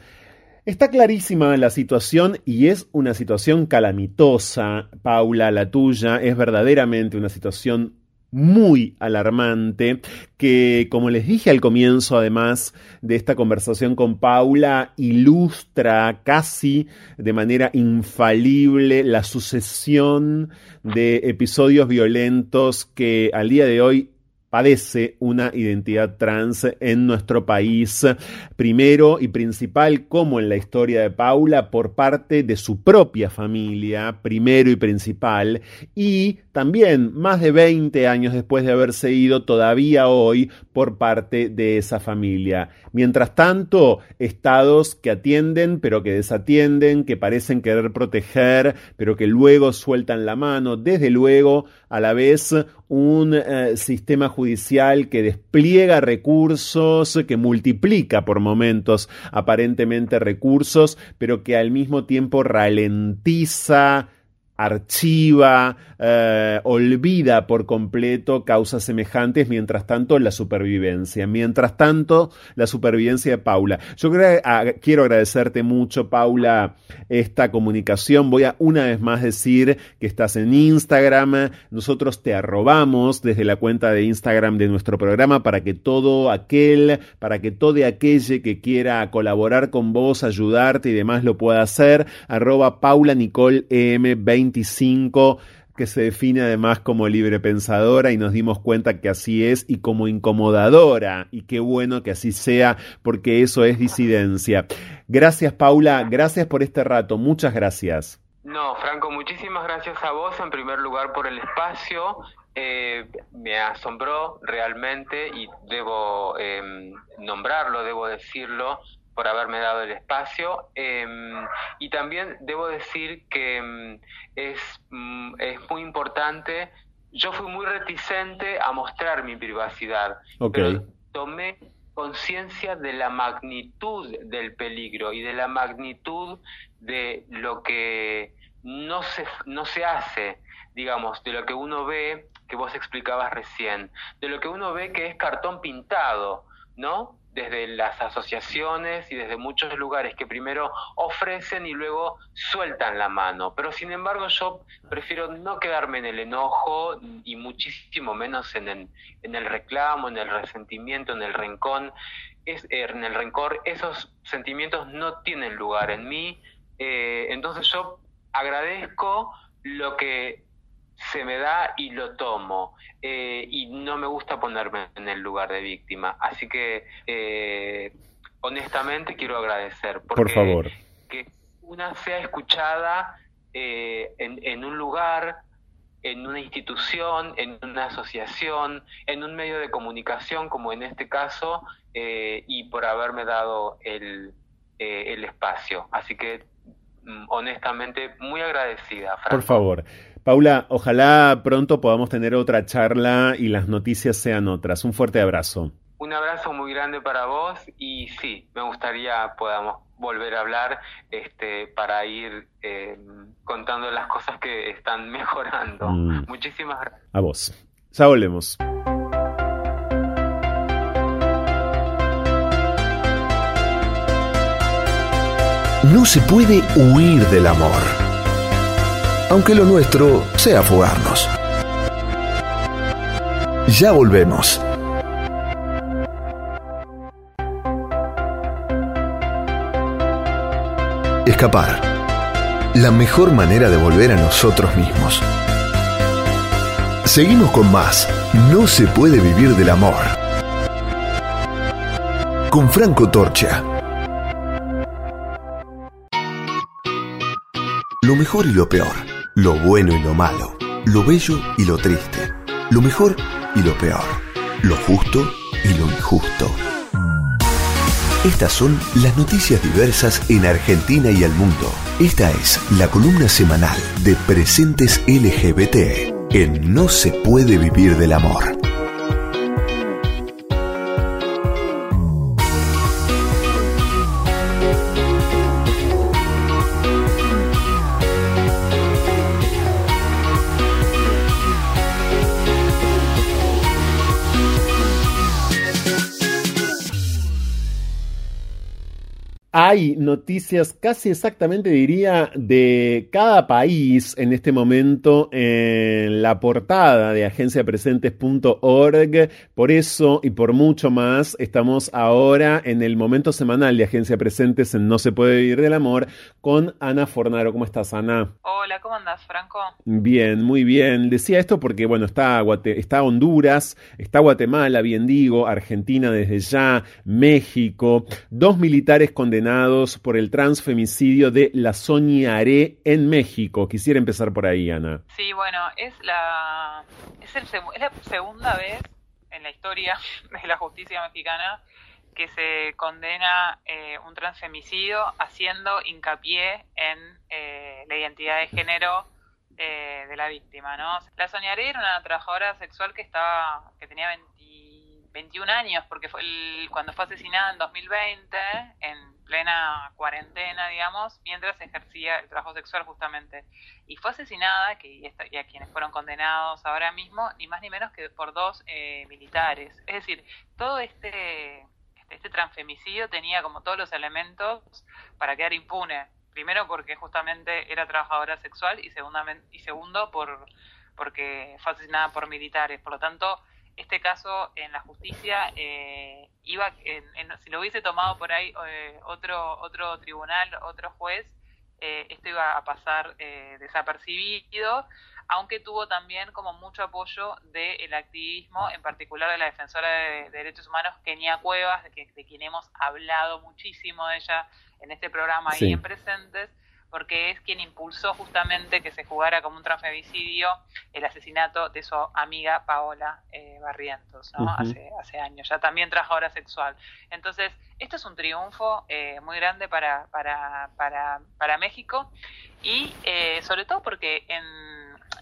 Está clarísima la situación y es una situación calamitosa, Paula, la tuya, es verdaderamente una situación muy alarmante que, como les dije al comienzo, además de esta conversación con Paula, ilustra casi de manera infalible la sucesión de episodios violentos que al día de hoy padece una identidad trans en nuestro país, primero y principal, como en la historia de Paula, por parte de su propia familia, primero y principal, y también más de 20 años después de haberse ido, todavía hoy, por parte de esa familia. Mientras tanto, estados que atienden pero que desatienden, que parecen querer proteger pero que luego sueltan la mano, desde luego, a la vez un eh, sistema judicial que despliega recursos, que multiplica por momentos aparentemente recursos, pero que al mismo tiempo ralentiza, archiva, eh, olvida por completo causas semejantes, mientras tanto la supervivencia, mientras tanto la supervivencia de Paula. Yo quiero agradecerte mucho, Paula, esta comunicación. Voy a una vez más decir que estás en Instagram, nosotros te arrobamos desde la cuenta de Instagram de nuestro programa para que todo aquel, para que todo aquel que quiera colaborar con vos, ayudarte y demás lo pueda hacer, arroba Paula Nicole M20 que se define además como libre pensadora y nos dimos cuenta que así es y como incomodadora y qué bueno que así sea porque eso es disidencia. Gracias Paula, gracias por este rato, muchas gracias. No, Franco, muchísimas gracias a vos en primer lugar por el espacio. Eh, me asombró realmente y debo em, nombrarlo, debo decirlo, por haberme dado el espacio. Em, y también debo decir que em, es, mm, es muy importante, yo fui muy reticente a mostrar mi privacidad, pero tomé conciencia de la magnitud del peligro y de la magnitud de lo que no se, no se hace, digamos, de lo que uno ve, que vos explicabas recién, de lo que uno ve que es cartón pintado, ¿no? Desde las asociaciones y desde muchos lugares que primero ofrecen y luego sueltan la mano. Pero sin embargo yo prefiero no quedarme en el enojo y muchísimo menos en el, en el reclamo, en el resentimiento, en el rencón. Es, en el rencor, esos sentimientos no tienen lugar en mí. Eh, entonces yo agradezco lo que se me da y lo tomo. Eh, y no me gusta ponerme en el lugar de víctima. Así que, eh, honestamente, quiero agradecer. Porque Por favor. Que una sea escuchada eh, en, en un lugar en una institución, en una asociación, en un medio de comunicación, como en este caso, y por haberme dado el, el espacio. Así que, mm, honestamente, muy agradecida. Por favor. Paula, ojalá pronto podamos tener otra charla y las noticias sean otras. Un fuerte abrazo. Un abrazo muy grande para vos y sí, me gustaría podamos volver a hablar este, para ir eh, contando las cosas que están (laughs) mejorando. Mm. Muchísimas gracias. A vos. Ya volvemos. No se puede huir del amor aunque lo nuestro sea fugarnos. Ya volvemos. Escapar. La mejor manera de volver a nosotros mismos. Seguimos con más. No se puede vivir del amor. Con Franco Torcha. Lo mejor y lo peor lo bueno y lo malo, lo bello y lo triste, lo mejor y lo peor, lo justo y lo injusto. Estas son las noticias diversas en Argentina y al mundo. Esta es la columna semanal de Presentes LGBT en No se puede vivir del amor. Hay noticias casi exactamente, diría, de cada país en este momento en la portada de agenciapresentes.org. Por eso y por mucho más, estamos ahora en el momento semanal de Agencia Presentes en No se puede vivir del amor con Ana Fornaro. ¿Cómo estás, Ana? Hola, ¿cómo andás, Franco? Bien, muy bien. Decía esto porque, bueno, está, está Honduras, está Guatemala, bien digo, Argentina desde ya, México, dos militares condenados por el transfemicidio de la Soñaré en México. Quisiera empezar por ahí, Ana. Sí, bueno, es la, es, el, la segunda vez en la historia (laughs) de la justicia mexicana que se condena eh, un transfemicidio haciendo hincapié en eh, la identidad de género eh, de la víctima, ¿no? La Soñaré era una trabajadora sexual que estaba que tenía 21 años porque fue cuando fue asesinada en 2020 en plena cuarentena, digamos, mientras ejercía el trabajo sexual justamente. Y fue asesinada, que, y, a quienes fueron condenados ahora mismo, ni más ni menos que por dos eh, militares. Es decir, todo este, este, este, transfemicidio tenía como todos los elementos para quedar impune. Primero porque justamente era trabajadora sexual y, y segundo por porque fue asesinada por militares. Por lo tanto, este caso en la justicia eh, iba si lo hubiese tomado por ahí eh, otro otro tribunal otro juez eh, esto iba a pasar desapercibido aunque tuvo también como mucho apoyo del activismo en particular de la defensora de, derechos humanos Kenia Cuevas de, que, de quien hemos hablado muchísimo de ella en este programa y en presentes porque es quien impulsó justamente que se jugara como un transfemicidio el asesinato de su amiga Paola eh, Barrientos, ¿no? hace, hace años, ya también trabajadora sexual. Entonces, esto es un triunfo eh, muy grande para, para, para, para México y eh, sobre todo porque en,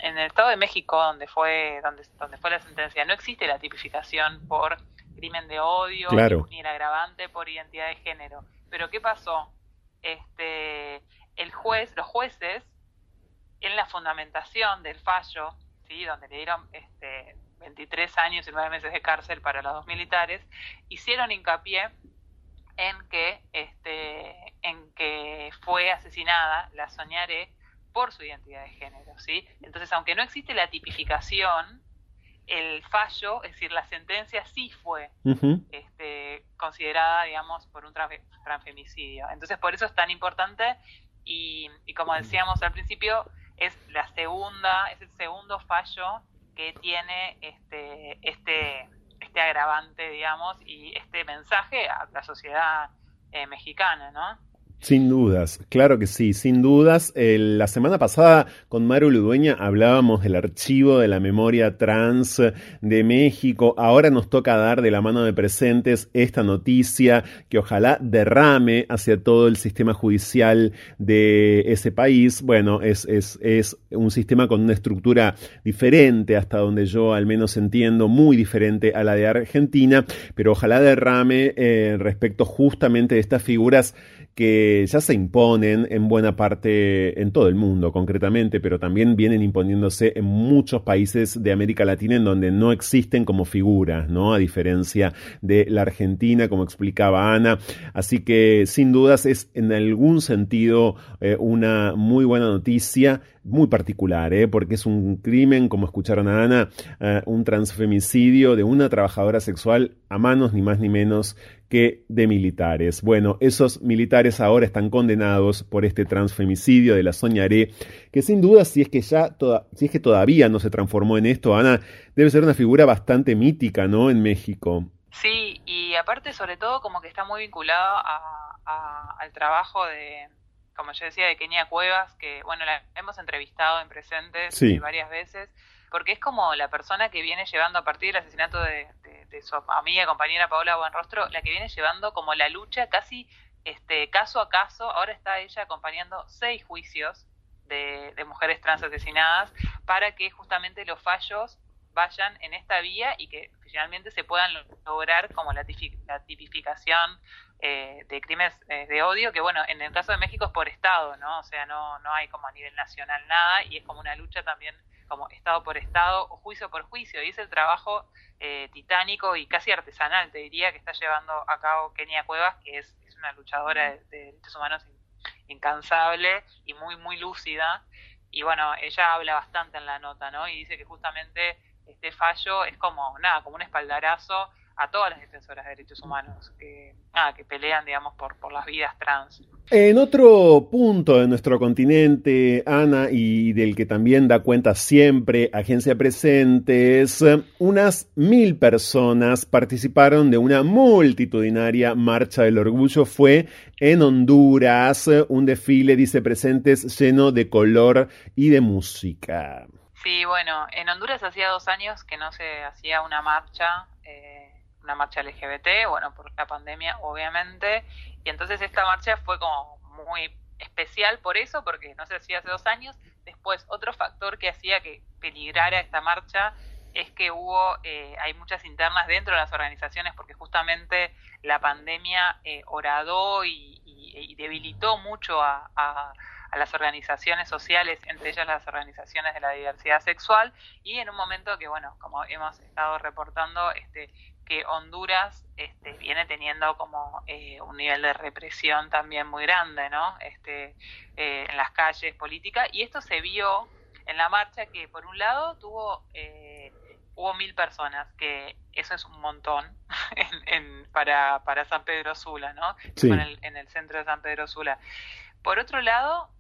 en el Estado de México, donde fue, donde, donde fue la sentencia, no existe la tipificación por crimen de odio ni el agravante por identidad de género. Pero ¿qué pasó? Este, el juez, los jueces, en la fundamentación del fallo, ¿sí? donde le dieron este, 23 años y 9 meses de cárcel para los dos militares, hicieron hincapié en que, este, en que fue asesinada la Soñaré por su identidad de género. ¿sí? Entonces, aunque no existe la tipificación, el fallo, es decir, la sentencia sí fue este, considerada, digamos, por un transfemicidio. Entonces, por eso es tan importante y, como decíamos al principio, es la segunda, es el segundo fallo que tiene este, este, este agravante, digamos, y este mensaje a la sociedad eh, mexicana, ¿no? Sin dudas, claro que sí, sin dudas. la semana pasada con Maru Ludueña hablábamos del archivo de la memoria trans de México. Ahora nos toca dar de la mano de presentes esta noticia que ojalá derrame hacia todo el sistema judicial de ese país. Bueno, es, es, es un sistema con una estructura diferente, hasta donde yo al menos entiendo, muy diferente a la de Argentina, pero ojalá derrame eh, respecto justamente de estas figuras que ya se imponen en buena parte en todo el mundo concretamente, pero también vienen imponiéndose en muchos países de América Latina en donde no existen como figuras, ¿no? A diferencia de la Argentina, como explicaba Ana. Así que sin dudas es en algún sentido eh, una muy buena noticia muy particular, ¿eh? porque es un crimen, como escucharon a Ana, eh, un transfemicidio de una trabajadora sexual a manos ni más ni menos que de militares. Bueno, esos militares ahora están condenados por este transfemicidio de la Soñaré, que sin duda, si es que ya si es que todavía no se transformó en esto, Ana, debe ser una figura bastante mítica, ¿no? En México. Sí, y aparte, sobre todo, como que está muy vinculado al trabajo de, como yo decía, de Kenia Cuevas, que, bueno, la hemos entrevistado en presentes eh, varias veces, porque es como la persona que viene llevando a partir del asesinato de, su amiga compañera Paola Buenrostro, la que viene llevando como la lucha casi este caso a caso. Ahora está ella acompañando seis juicios de, mujeres trans asesinadas para que justamente los fallos vayan en esta vía y que finalmente se puedan lograr como la, tipificación eh, de crímenes eh, de odio, que bueno, en el caso de México es por Estado, ¿no? O sea, no, no hay como a nivel nacional nada y es como una lucha también como Estado por Estado o juicio por juicio. Y es el trabajo eh, titánico y casi artesanal, te diría, que está llevando a cabo Kenia Cuevas, que es, una luchadora de, derechos humanos incansable y muy, muy lúcida. Y bueno, ella habla bastante en la nota, ¿no? Y dice que justamente este fallo es como, nada, como un espaldarazo a todas las defensoras de derechos humanos que, que pelean, digamos, por, por las vidas trans. En otro punto de nuestro continente, Ana, y del que también da cuenta siempre Agencia Presentes, unas mil personas participaron de una multitudinaria marcha del orgullo. Fue en Honduras, un desfile, dice Presentes, lleno de color y de música. Sí, bueno, en Honduras hacía dos años que no se hacía una marcha. Eh, una marcha LGBT, bueno, por la pandemia obviamente, y entonces esta marcha fue como muy especial por eso, porque no se hacía hace dos años. Después, otro factor que hacía que peligrara esta marcha es que hubo, eh, hay muchas internas dentro de las organizaciones, porque justamente la pandemia eh, horadó y, debilitó mucho a, a, las organizaciones sociales, entre ellas las organizaciones de la diversidad sexual, y en un momento que, bueno, como hemos estado reportando, este, que Honduras este, viene teniendo como eh, un nivel de represión también muy grande, ¿no? Este, eh, en las calles políticas y esto se vio en la marcha que por un lado tuvo eh, hubo mil personas que eso es un montón (laughs) en, para, para San Pedro Sula, ¿no? En, el, en el centro de San Pedro Sula. Por otro lado,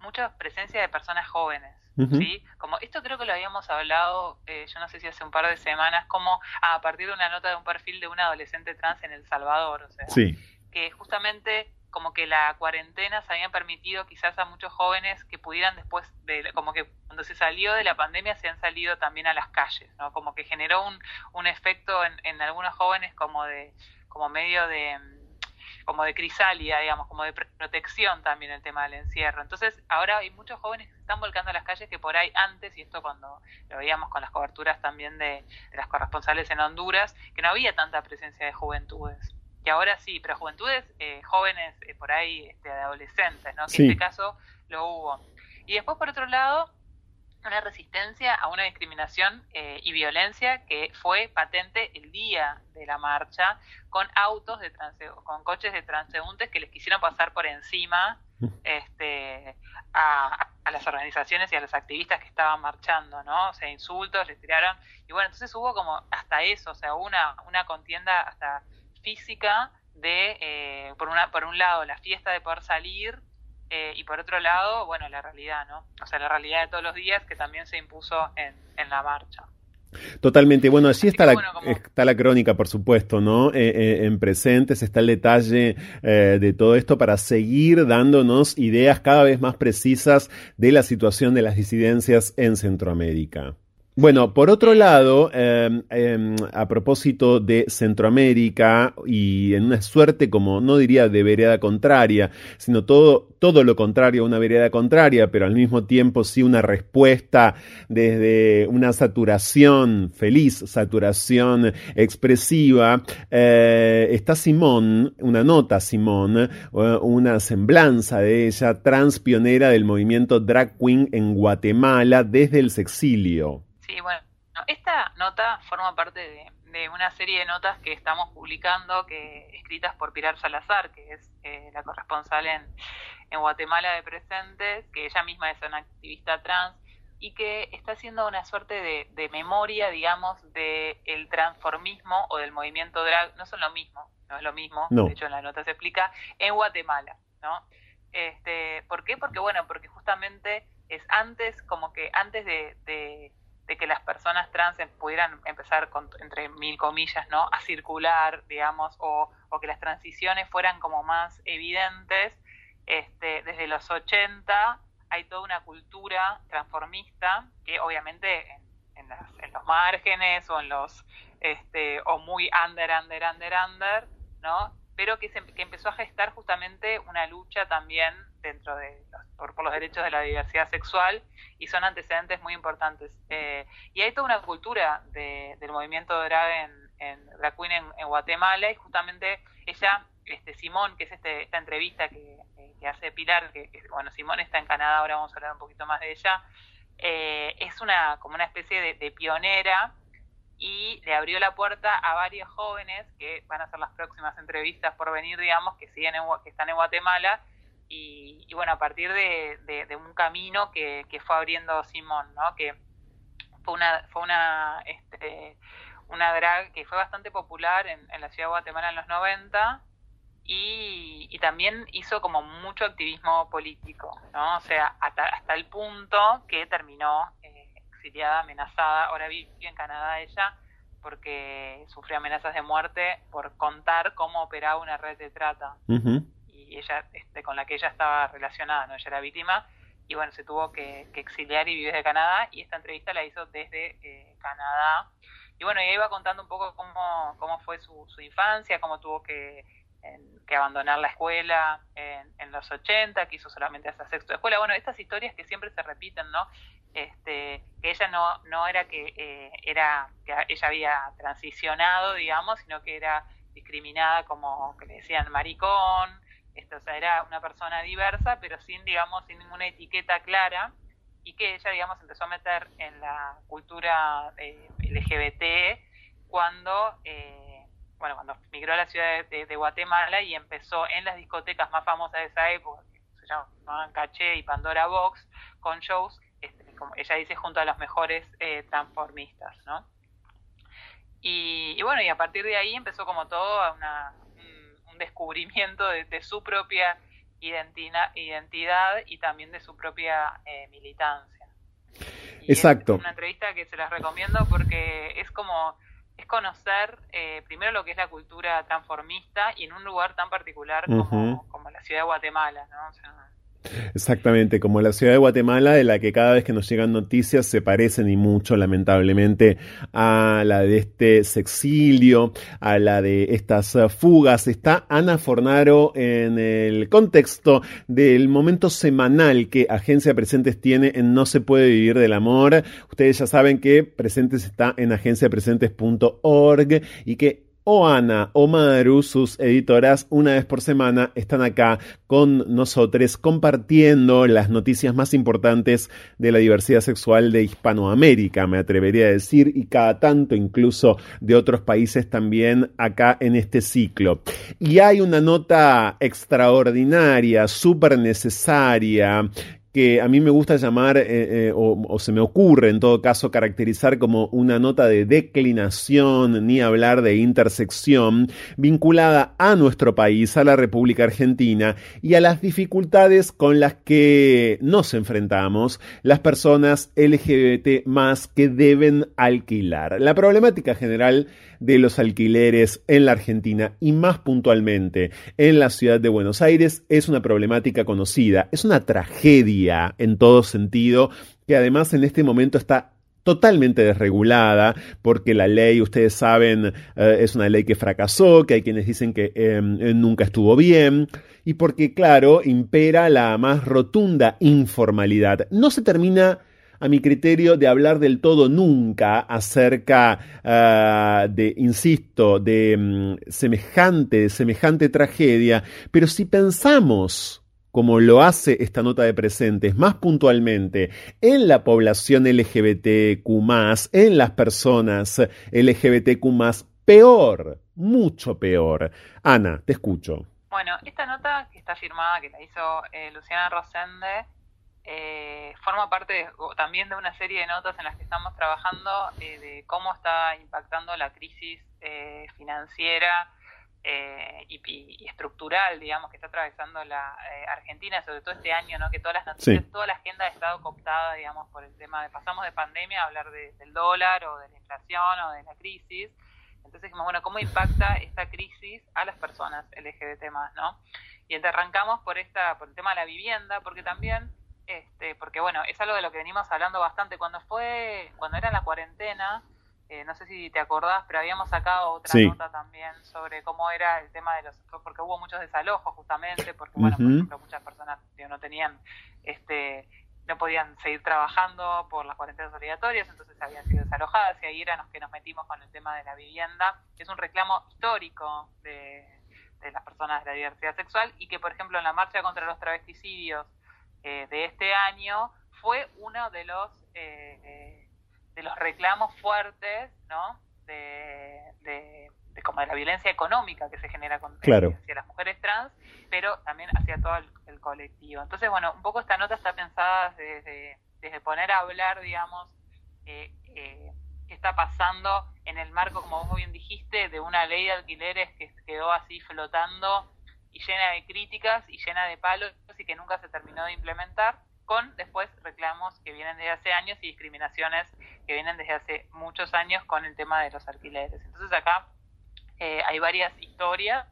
mucha presencia de personas jóvenes ¿sí? Como esto creo que lo habíamos hablado, eh, yo no sé si hace un par de semanas, como a partir de una nota de un perfil de un adolescente trans en El Salvador, o sea, que justamente como que la cuarentena se habían permitido quizás a muchos jóvenes que pudieran después de, como que cuando se salió de la pandemia se han salido también a las calles, ¿no? Como que generó un, un efecto en, en algunos jóvenes como de, como medio de como de crisálida, digamos, como de protección también el tema del encierro. Entonces, ahora hay muchos jóvenes que se están volcando a las calles que por ahí antes, y esto cuando lo veíamos con las coberturas también de, las corresponsales en Honduras, que no había tanta presencia de juventudes. Y ahora sí, pero juventudes eh, jóvenes eh, por ahí este, de adolescentes, ¿no? Que en este caso lo hubo. Y después, por otro lado, una resistencia a una discriminación eh, y violencia que fue patente el día de la marcha con autos de con coches de transeúntes que les quisieron pasar por encima (laughs) este, a, las organizaciones y a los activistas que estaban marchando, ¿no? O sea, insultos, les tiraron. Y bueno, entonces hubo como hasta eso, o sea, una, una contienda hasta física de, eh, por, una, por un lado, la fiesta de poder salir eh, y por otro lado, bueno, la realidad, ¿no? O sea, la realidad de todos los días que también se impuso en, en la marcha. Totalmente. Bueno, allí está, la, está la crónica, por supuesto, ¿no? Eh, eh, en presentes está el detalle de todo esto para seguir dándonos ideas cada vez más precisas de la situación de las disidencias en Centroamérica. Bueno, por otro lado, em, em, a propósito de Centroamérica y en una suerte como no diría de vereda contraria, sino todo, todo lo contrario a una vereda contraria, pero al mismo tiempo sí una respuesta desde una saturación, feliz saturación expresiva, eh, está Simón, una nota Simón, una semblanza de ella, transpionera del movimiento drag queen en Guatemala desde el sexilio. Sí, bueno, esta nota forma parte de, una serie de notas que estamos publicando, que escritas por Pilar Salazar, que es eh, la corresponsal en, en Guatemala de Presentes, que ella misma es una activista trans y que está haciendo una suerte de, memoria, digamos, del el transformismo o del movimiento drag. No son lo mismo, no es lo mismo, de hecho en la nota se explica, en Guatemala, ¿no? Este, ¿Por qué? Porque, bueno, porque justamente es antes, como que antes de de que las personas trans em, pudieran empezar, entre mil comillas, ¿no? a circular, digamos, o, o, que las transiciones fueran como más evidentes, este, desde los 80 hay toda una cultura transformista que obviamente en, en, los márgenes o en los este, o muy under, under, under, under, ¿no? Pero que, se, que empezó a gestar justamente una lucha también dentro de por, los derechos de la diversidad sexual y son antecedentes muy importantes. Eh, y hay toda una cultura del movimiento drag en, en drag queen en, Guatemala y justamente ella, este Simón, que es este, esta entrevista que, que hace Pilar, que, bueno, Simón está en Canadá, ahora vamos a hablar un poquito más de ella, eh, es una como una especie de, pionera y le abrió la puerta a varios jóvenes que van a ser las próximas entrevistas por venir, digamos, que siguen que están en Guatemala y, bueno, a partir de, un camino que, fue abriendo Simón, ¿no? Que fue una, fue una, este, una drag que fue bastante popular en, la ciudad de Guatemala en los 90 y, también hizo como mucho activismo político, ¿no? O sea, hasta, hasta el punto que terminó exiliada, amenazada, ahora vive en Canadá ella, porque sufrió amenazas de muerte por contar cómo operaba una red de trata ella este, con la que ella estaba relacionada, no ella era víctima y bueno, se tuvo que, exiliar y vivir de Canadá y esta entrevista la hizo desde eh, Canadá. Y bueno, ella iba contando un poco cómo, cómo fue su, su infancia, cómo tuvo que, que abandonar la escuela en, en, los 80, que hizo solamente hasta sexto de escuela. Bueno, estas historias que siempre se repiten, ¿no? Este, que ella no, no era que eh, era que ella había transicionado, digamos, sino que era discriminada como que le decían maricón, esto, o sea, era una persona diversa, pero sin, digamos, sin ninguna etiqueta clara, y que ella, digamos, empezó a meter en la cultura eh, LGBT cuando, eh, bueno, cuando migró a la ciudad de, Guatemala y empezó en las discotecas más famosas de esa época, que se llamaban Caché y Pandora Box, con shows, como ella dice, junto a los mejores eh, transformistas, ¿no? Y, y, bueno, y a partir de ahí empezó como todo una, descubrimiento de, su propia identidad, identidad y también de su propia eh, militancia. Exacto. Es una entrevista que se las recomiendo porque es como es conocer eh, primero lo que es la cultura transformista y en un lugar tan particular como, como la ciudad de Guatemala, ¿no? Exactamente, como la ciudad de Guatemala, de la que cada vez que nos llegan noticias se parecen y mucho, lamentablemente, a la de este sexilio, a la de estas fugas. Está Ana Fornaro en el contexto del momento semanal que Agencia Presentes tiene en No se puede vivir del amor. Ustedes ya saben que Presentes está en agenciapresentes.org y que o Ana o Maru, sus editoras, una vez por semana están acá con nosotros compartiendo las noticias más importantes de la diversidad sexual de Hispanoamérica, me atrevería a decir, y cada tanto incluso de otros países también acá en este ciclo. Y hay una nota extraordinaria, súper necesaria, que a mí me gusta llamar, eh, eh, o, se me ocurre en todo caso caracterizar como una nota de declinación, ni hablar de intersección, vinculada a nuestro país, a la República Argentina, y a las dificultades con las que nos enfrentamos las personas LGBT más que deben alquilar. La problemática general de los alquileres en la Argentina y más puntualmente en la ciudad de Buenos Aires es una problemática conocida, es una tragedia en todo sentido que además en este momento está totalmente desregulada, porque la ley, ustedes saben, eh, es una ley que fracasó, que hay quienes dicen que em, nunca estuvo bien, y porque, claro, impera la más rotunda informalidad. No se termina a mi criterio, de hablar del todo nunca acerca ah, de, insisto, de mm, semejante, semejante tragedia, pero si pensamos como lo hace esta nota de presentes, más puntualmente en la población LGBTQ, en las personas LGBTQ, peor, mucho peor. Ana, te escucho. Bueno, esta nota que está firmada, que la hizo eh, Luciana Rosende, eh, forma parte también de una serie de notas en las que estamos trabajando eh, de cómo está impactando la crisis eh, financiera eh, y, estructural, digamos, que está atravesando la Argentina, sobre todo este año, ¿no? que todas las noticias, toda la agenda ha estado cooptada, digamos, por el tema de pasamos de pandemia a hablar del dólar o de la inflación o de la crisis. Entonces dijimos, bueno, ¿cómo impacta esta crisis a las personas LGBT más, no? Y entonces arrancamos por esta, por el tema de la vivienda, porque también este, porque bueno, es algo de lo que venimos hablando bastante. Cuando fue, cuando era la cuarentena, eh, no sé si te acordás, pero habíamos sacado otra nota también sobre cómo era el tema de los, porque hubo muchos desalojos justamente, porque bueno, por ejemplo, muchas personas no tenían, este, no podían seguir trabajando por las cuarentenas obligatorias, entonces habían sido desalojadas y ahí era los que nos metimos con el tema de la vivienda, que es un reclamo histórico de, de las personas de la diversidad sexual y que, por ejemplo, en la marcha contra los travesticidios eh, de este año fue uno de los eh, de los reclamos fuertes, ¿no? de, como de la violencia económica que se genera con, claro. hacia las mujeres trans, pero también hacia todo el, colectivo. Entonces, bueno, un poco esta nota está pensada desde, desde poner a hablar, digamos, eh, eh, qué está pasando en el marco, como vos bien dijiste, de una ley de alquileres que quedó así flotando y llena de críticas y llena de palos y que nunca se terminó de implementar, con después reclamos que vienen desde hace años y discriminaciones que vienen desde hace muchos años con el tema de los alquileres. Entonces acá eh, hay varias historias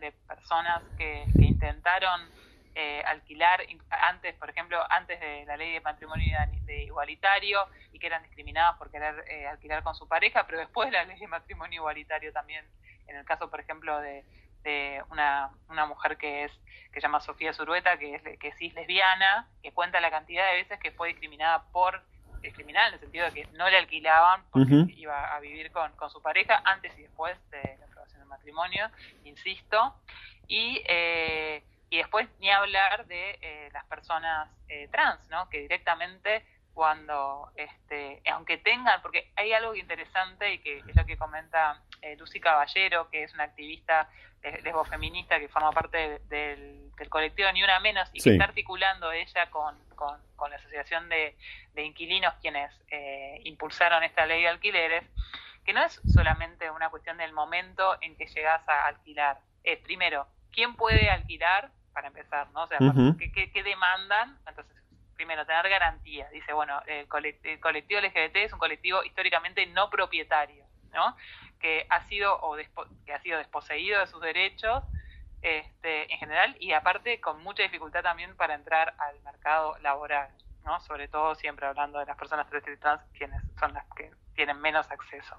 de, personas que, intentaron eh, alquilar antes, por ejemplo, antes de la ley de matrimonio de igualitario y que eran discriminadas por querer eh, alquilar con su pareja, pero después la ley de matrimonio igualitario también, en el caso, por ejemplo, de, de una, una mujer que es que se llama Sofía Zurueta, que es, que es lesbiana, que cuenta la cantidad de veces que fue discriminada por discriminada en el sentido de que no le alquilaban porque iba a vivir con, con, su pareja antes y después de la aprobación del matrimonio, insisto, y, eh, y después ni hablar de eh, las personas eh, trans, ¿no? que directamente cuando, este, aunque tengan, porque hay algo interesante y que es lo que comenta Lucy Caballero, que es una activista lesbofeminista que forma parte del, colectivo Ni Una Menos y que está articulando ella con, con, la Asociación de, Inquilinos quienes eh, impulsaron esta ley de alquileres, que no es solamente una cuestión del momento en que llegas a alquilar. Es primero, ¿quién puede alquilar? Para empezar, ¿no? O sea, ¿qué, demandan? Entonces, primero, tener garantía. Dice, bueno, el, colectivo LGBT es un colectivo históricamente no propietario, ¿no? que ha sido o que ha sido desposeído de sus derechos este, en general y aparte con mucha dificultad también para entrar al mercado laboral, ¿no? Sobre todo siempre hablando de las personas trans, quienes son las que tienen menos acceso.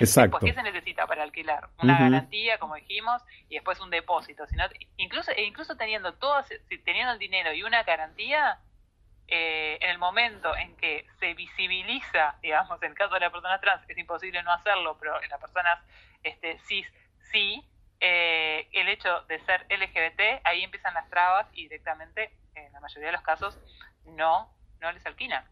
Exacto. ¿Qué se necesita para alquilar? Una garantía, como dijimos, y después un depósito. Sino, incluso, e incluso teniendo todo, teniendo el dinero y una garantía, eh, en el momento en que se visibiliza, digamos, en el caso de las personas trans, es imposible no hacerlo, pero en las personas este, cis sí, eh, el hecho de ser LGBT, ahí empiezan las trabas y directamente, en la mayoría de los casos, no, no les alquilan.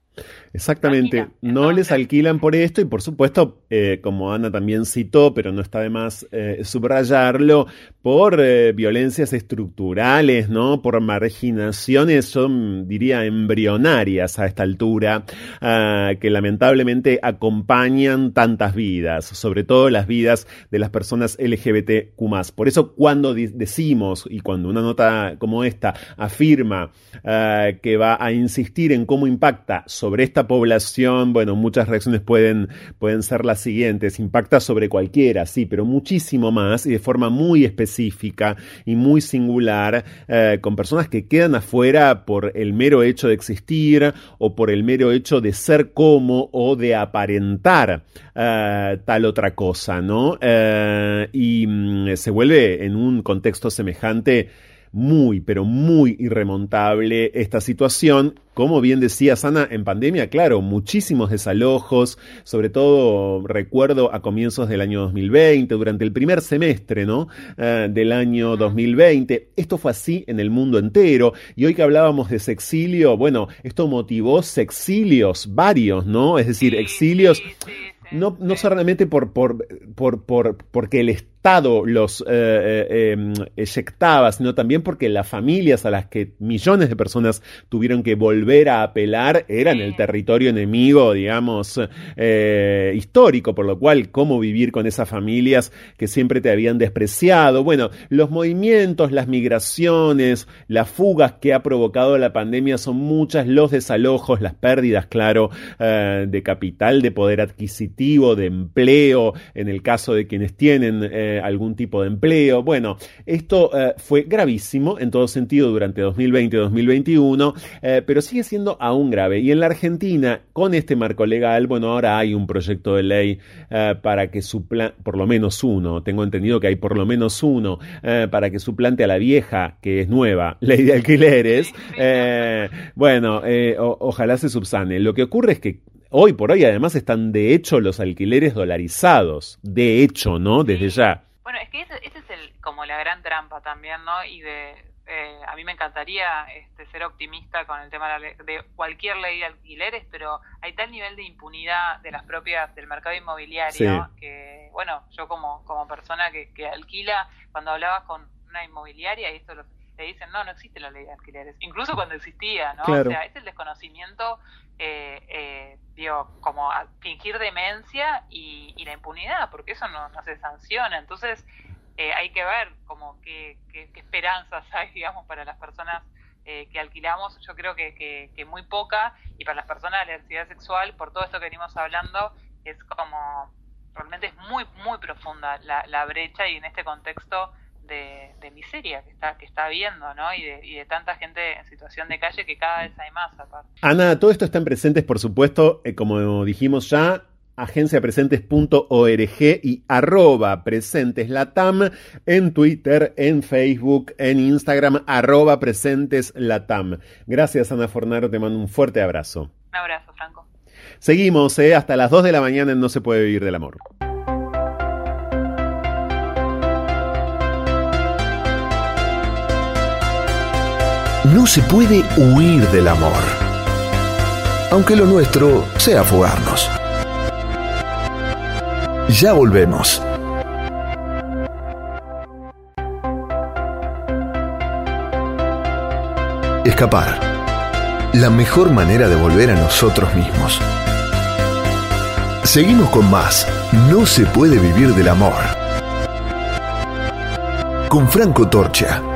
Exactamente, no les alquilan por esto y por supuesto, eh, como Ana también citó, pero no está de más eh, subrayarlo, por eh, violencias estructurales, ¿no? Por marginaciones, son, diría, embrionarias a esta altura, ah, que lamentablemente acompañan tantas vidas, sobre todo las vidas de las personas LGBTQ. Por eso, cuando decimos y cuando una nota como esta afirma ah, que va a insistir en cómo impacta sobre esta población, bueno, muchas reacciones pueden, pueden ser las siguientes. Impacta sobre cualquiera, sí, pero muchísimo más y de forma muy específica y muy singular, eh, con personas que quedan afuera por el mero hecho de existir o por el mero hecho de ser como o de aparentar eh, tal otra cosa, ¿no? Eh, y mm, se vuelve en un contexto semejante muy, pero muy irremontable esta situación. Como bien decía Sana, en pandemia, claro, muchísimos desalojos, sobre todo recuerdo a comienzos del año 2020, durante el primer semestre, ¿no? Eh, del año 2020. Esto fue así en el mundo entero. Y hoy que hablábamos de sexilio, bueno, esto motivó sexilios varios, ¿no? Es decir, exilios no, no solamente por, por, por, por, porque el Estado los eh, eh, em, eyectaba, sino también porque las familias a las que millones de personas tuvieron que volver a apelar eran el territorio enemigo, digamos, eh, histórico, por lo cual, cómo vivir con esas familias que siempre te habían despreciado. Bueno, los movimientos, las migraciones, las fugas que ha provocado la pandemia son muchas, los desalojos, las pérdidas, claro, de capital, de poder adquisitivo de empleo, en el caso de quienes tienen eh, algún tipo de empleo. Bueno, esto eh, fue gravísimo en todo sentido durante 2020-2021, eh, pero sigue siendo aún grave. Y en la Argentina, con este marco legal, bueno, ahora hay un proyecto de ley para que suplante, por lo menos uno, tengo entendido que hay por lo menos uno, para que suplante a la vieja, que es nueva, (laughs) ley de alquileres. bueno, ojalá se subsane. Lo que ocurre es que Hoy por hoy además están de hecho los alquileres dolarizados, de hecho, ¿no? Desde ya. Bueno, es que esa es el, como la gran trampa también, ¿no? Y de, eh, a mí me encantaría este, ser optimista con el tema de, cualquier ley de alquileres, pero hay tal nivel de impunidad de las propias del mercado inmobiliario que, bueno, yo como, como persona que, que alquila, cuando hablabas con una inmobiliaria y esto lo, te dicen, no, no existe la ley de alquileres, incluso cuando existía, ¿no? O sea, es el desconocimiento, eh, eh, digo, como fingir demencia y, la impunidad, porque eso no, no se sanciona, entonces eh, hay que ver como qué, esperanzas (laughs) hay, digamos, para las personas eh, que alquilamos. Yo creo que, que, muy poca y para las personas de la diversidad sexual, por todo esto que venimos hablando, es como realmente es muy, muy profunda la, la brecha y en este contexto de, miseria que está, que está habiendo, ¿no? Y de, y de tanta gente en situación de calle que cada vez hay más aparte. Ana, todo esto está en presentes, por supuesto, eh, como dijimos ya, agenciapresentes.org y arroba presenteslatam en Twitter, en Facebook, en Instagram, arroba presenteslatam. Gracias Ana Fornaro, te mando un fuerte abrazo. Un abrazo, Franco. Seguimos, ¿eh? hasta las 2 de la mañana en No se puede vivir del amor. No se puede huir del amor, aunque lo nuestro sea fugarnos. Ya volvemos. Escapar. La mejor manera de volver a nosotros mismos. Seguimos con más. No se puede vivir del amor. Con Franco Torcha.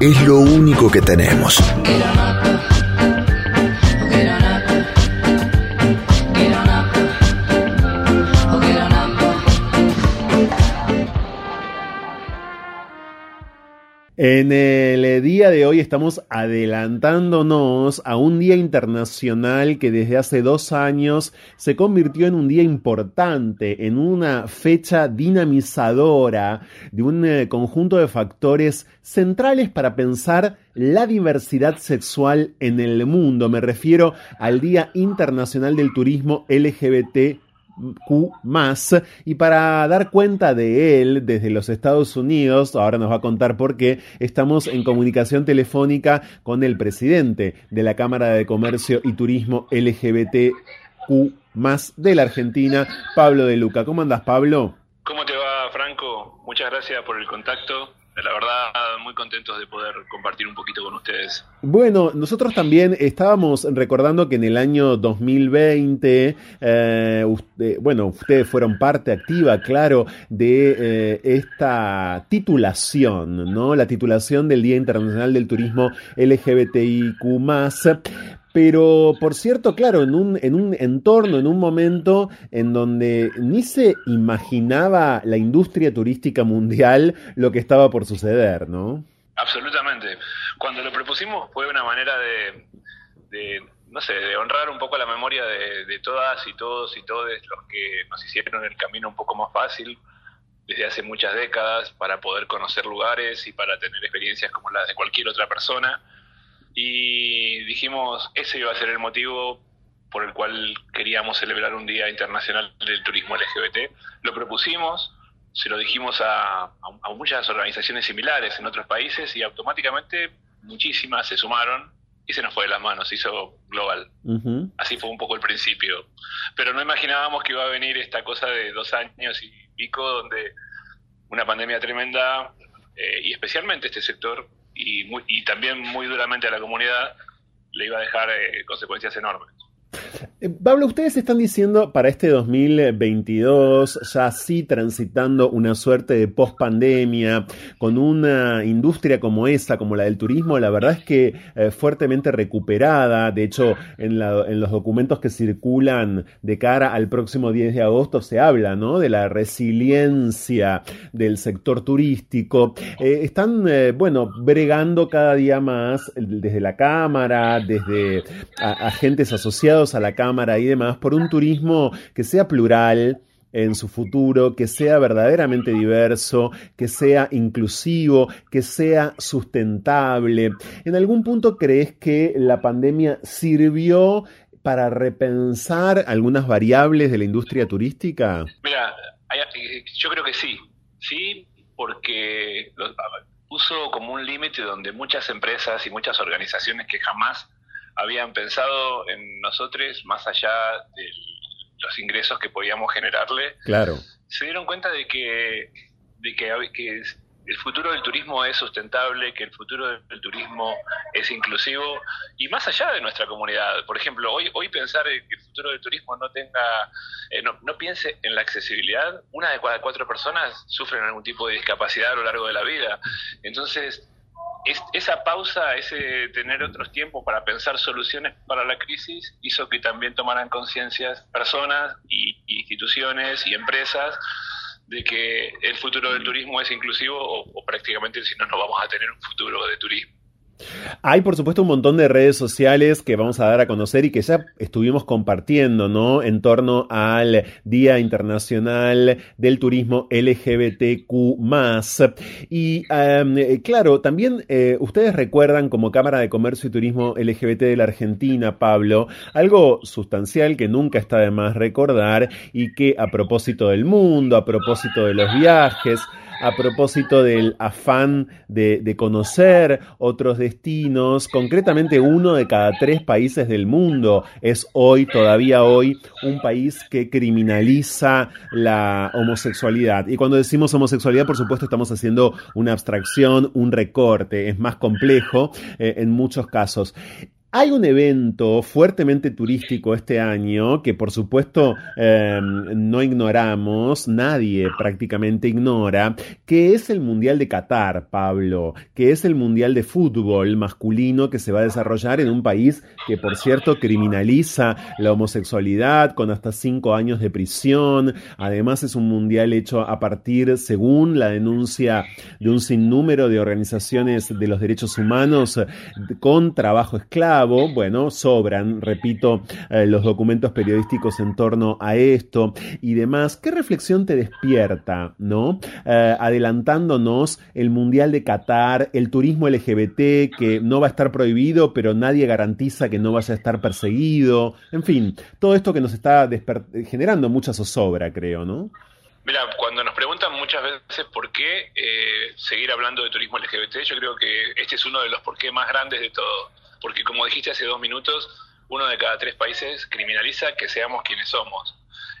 Es lo único que tenemos. En el día de hoy estamos adelantándonos a un día internacional que desde hace dos años se convirtió en un día importante, en una fecha dinamizadora de un eh, conjunto de factores centrales para pensar la diversidad sexual en el mundo. Me refiero al Día Internacional del Turismo LGBT Q más y para dar cuenta de él desde los Estados Unidos, ahora nos va a contar por qué, estamos en comunicación telefónica con el presidente de la Cámara de Comercio y Turismo LGBTQ más de la Argentina, Pablo de Luca. ¿Cómo andas, Pablo? ¿Cómo te va, Franco? Muchas gracias por el contacto la verdad muy contentos de poder compartir un poquito con ustedes. Bueno, nosotros también estábamos recordando que en el año 2020, eh, bueno, ustedes fueron parte activa, claro, de eh, esta titulación, ¿no? La titulación del Día Internacional del Turismo LGBTIQ+, pero, por cierto, claro, en un, en un entorno, en un momento en donde ni se imaginaba la industria turística mundial lo que estaba por suceder, ¿no? Absolutamente. Cuando lo propusimos fue una manera de, no sé, de honrar un poco la memoria de, todas y todos y todos los que nos hicieron el camino un poco más fácil desde hace muchas décadas para poder conocer lugares y para tener experiencias como las de cualquier otra persona y dijimos ese iba a ser el motivo por el cual queríamos celebrar un Día Internacional del Turismo LGBT. Lo propusimos, se lo dijimos a, muchas organizaciones similares en otros países y automáticamente muchísimas se sumaron y se nos fue de las manos, se hizo global. Así fue un poco el principio. Pero no imaginábamos que iba a venir esta cosa de dos años y pico donde una pandemia tremenda eh, y especialmente este sector y, y también muy duramente a la comunidad le iba a dejar eh, consecuencias enormes. Eh, Pablo, ustedes están diciendo para este 2022, ya sí transitando una suerte de post-pandemia, con una industria como esa, como la del turismo, la verdad es que eh, fuertemente recuperada. De hecho, en, los documentos que circulan de cara al próximo 10 de agosto se habla de la resiliencia del sector turístico. Eh, están, bueno, bregando cada día más desde la Cámara, desde agentes asociados a la Cámara y demás, por un turismo que sea plural, en su futuro, que sea verdaderamente diverso, que sea inclusivo, que sea sustentable. ¿En algún punto crees que la pandemia sirvió para repensar algunas variables de la industria turística? Mira, yo creo que sí, sí, porque puso como un límite donde muchas empresas y muchas organizaciones que jamás habían pensado en nosotros más allá de los ingresos que podíamos generarle. Claro. Se dieron cuenta de que, de que, que el futuro del turismo es sustentable, que el futuro del turismo es inclusivo y más allá de nuestra comunidad. Por ejemplo, hoy, hoy pensar que el futuro del turismo no tenga, eh, no, no, piense en la accesibilidad. Una de cada cuatro personas sufren algún tipo de discapacidad a lo largo de la vida. Entonces, esa pausa, ese tener otros tiempos para pensar soluciones para la crisis, hizo que también tomaran conciencia personas y, instituciones y empresas de que el futuro del turismo es inclusivo o, o prácticamente si no, no vamos a tener un futuro de turismo. Hay, por supuesto, un montón de redes sociales que vamos a dar a conocer y que ya estuvimos compartiendo, ¿no? En torno al Día Internacional del Turismo LGBTQ. Y eh, claro, también eh, ustedes recuerdan como Cámara de Comercio y Turismo LGBT de la Argentina, Pablo, algo sustancial que nunca está de más recordar y que a propósito del mundo, a propósito de los viajes, a propósito del afán de, conocer otros destinos. Concretamente, uno de cada tres países del mundo es hoy, todavía hoy, un país que criminaliza la homosexualidad. Y cuando decimos homosexualidad, por supuesto, estamos haciendo una abstracción, un recorte. Es más complejo eh, en muchos casos. Hay un evento fuertemente turístico este año que por supuesto em, no ignoramos, nadie prácticamente ignora, que es el Mundial de Qatar, Pablo, que es el Mundial de Fútbol masculino que se va a desarrollar en un país que por cierto criminaliza la homosexualidad con hasta cinco años de prisión. Además es un mundial hecho a partir, según la denuncia de un sinnúmero de organizaciones de los derechos humanos, con trabajo esclavo bueno, sobran, repito, eh, los documentos periodísticos en torno a esto y demás. ¿Qué reflexión te despierta, no? Eh, adelantándonos el Mundial de Qatar, el turismo LGBT que no va a estar prohibido, pero nadie garantiza que no vaya a estar perseguido. En fin, todo esto que nos está generando mucha zozobra, creo, ¿no? Mira, cuando nos preguntan muchas veces por qué eh, seguir hablando de turismo LGBT, yo creo que este es uno de los por qué más grandes de todo porque como dijiste hace dos minutos, uno de cada tres países criminaliza que seamos quienes somos.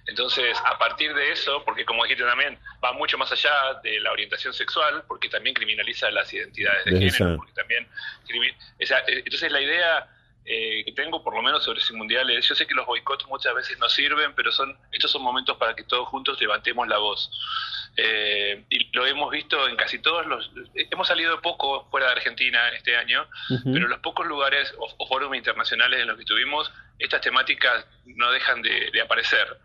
Entonces, a partir de eso, porque como dijiste también, va mucho más allá de la orientación sexual, porque también criminaliza las identidades de género, porque también eh, entonces la idea eh, que tengo, por lo menos sobre ese mundial, es, yo sé que los boicots muchas veces no sirven, pero son estos son momentos para que todos juntos levantemos la voz. Eh, y lo hemos visto en casi todos los... Hemos salido poco fuera de Argentina este año, pero en los pocos lugares o, o foros internacionales en los que estuvimos, estas temáticas no dejan de, aparecer.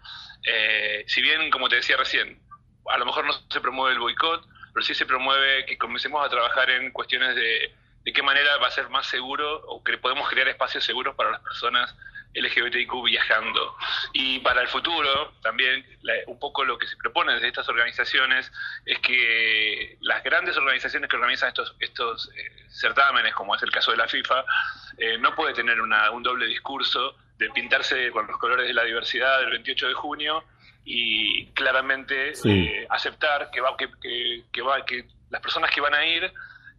Eh, si bien, como te decía recién, a lo mejor no se promueve el boicot, pero sí se promueve que comencemos a trabajar en cuestiones de de qué manera va a ser más seguro o que podemos crear espacios seguros para las personas LGBTIQ viajando. Y para el futuro, también un poco lo que se propone desde estas organizaciones es que las grandes organizaciones que organizan estos, estos eh, certámenes, como es el caso de la FIFA, eh, no puede tener una, un doble discurso de pintarse con los colores de la diversidad del 28 de junio y claramente eh, aceptar que, va, que, que, va, que las personas que van a ir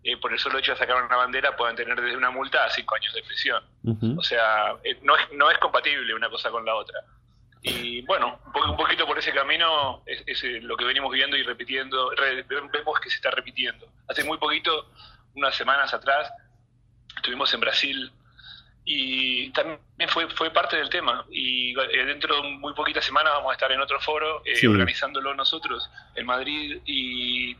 eh, por el solo hecho de sacar una bandera puedan tener desde una multa a cinco años de prisión. O sea, eh, no, es, no es compatible una cosa con la otra. Y bueno, un, poquito por ese camino es, eh, lo que venimos viendo y repitiendo, vemos que se está repitiendo. Hace muy poquito, unas semanas atrás, estuvimos en Brasil y también fue, fue parte del tema. Y eh, dentro de muy poquitas semanas vamos a estar en otro foro eh, organizándolo nosotros en Madrid y,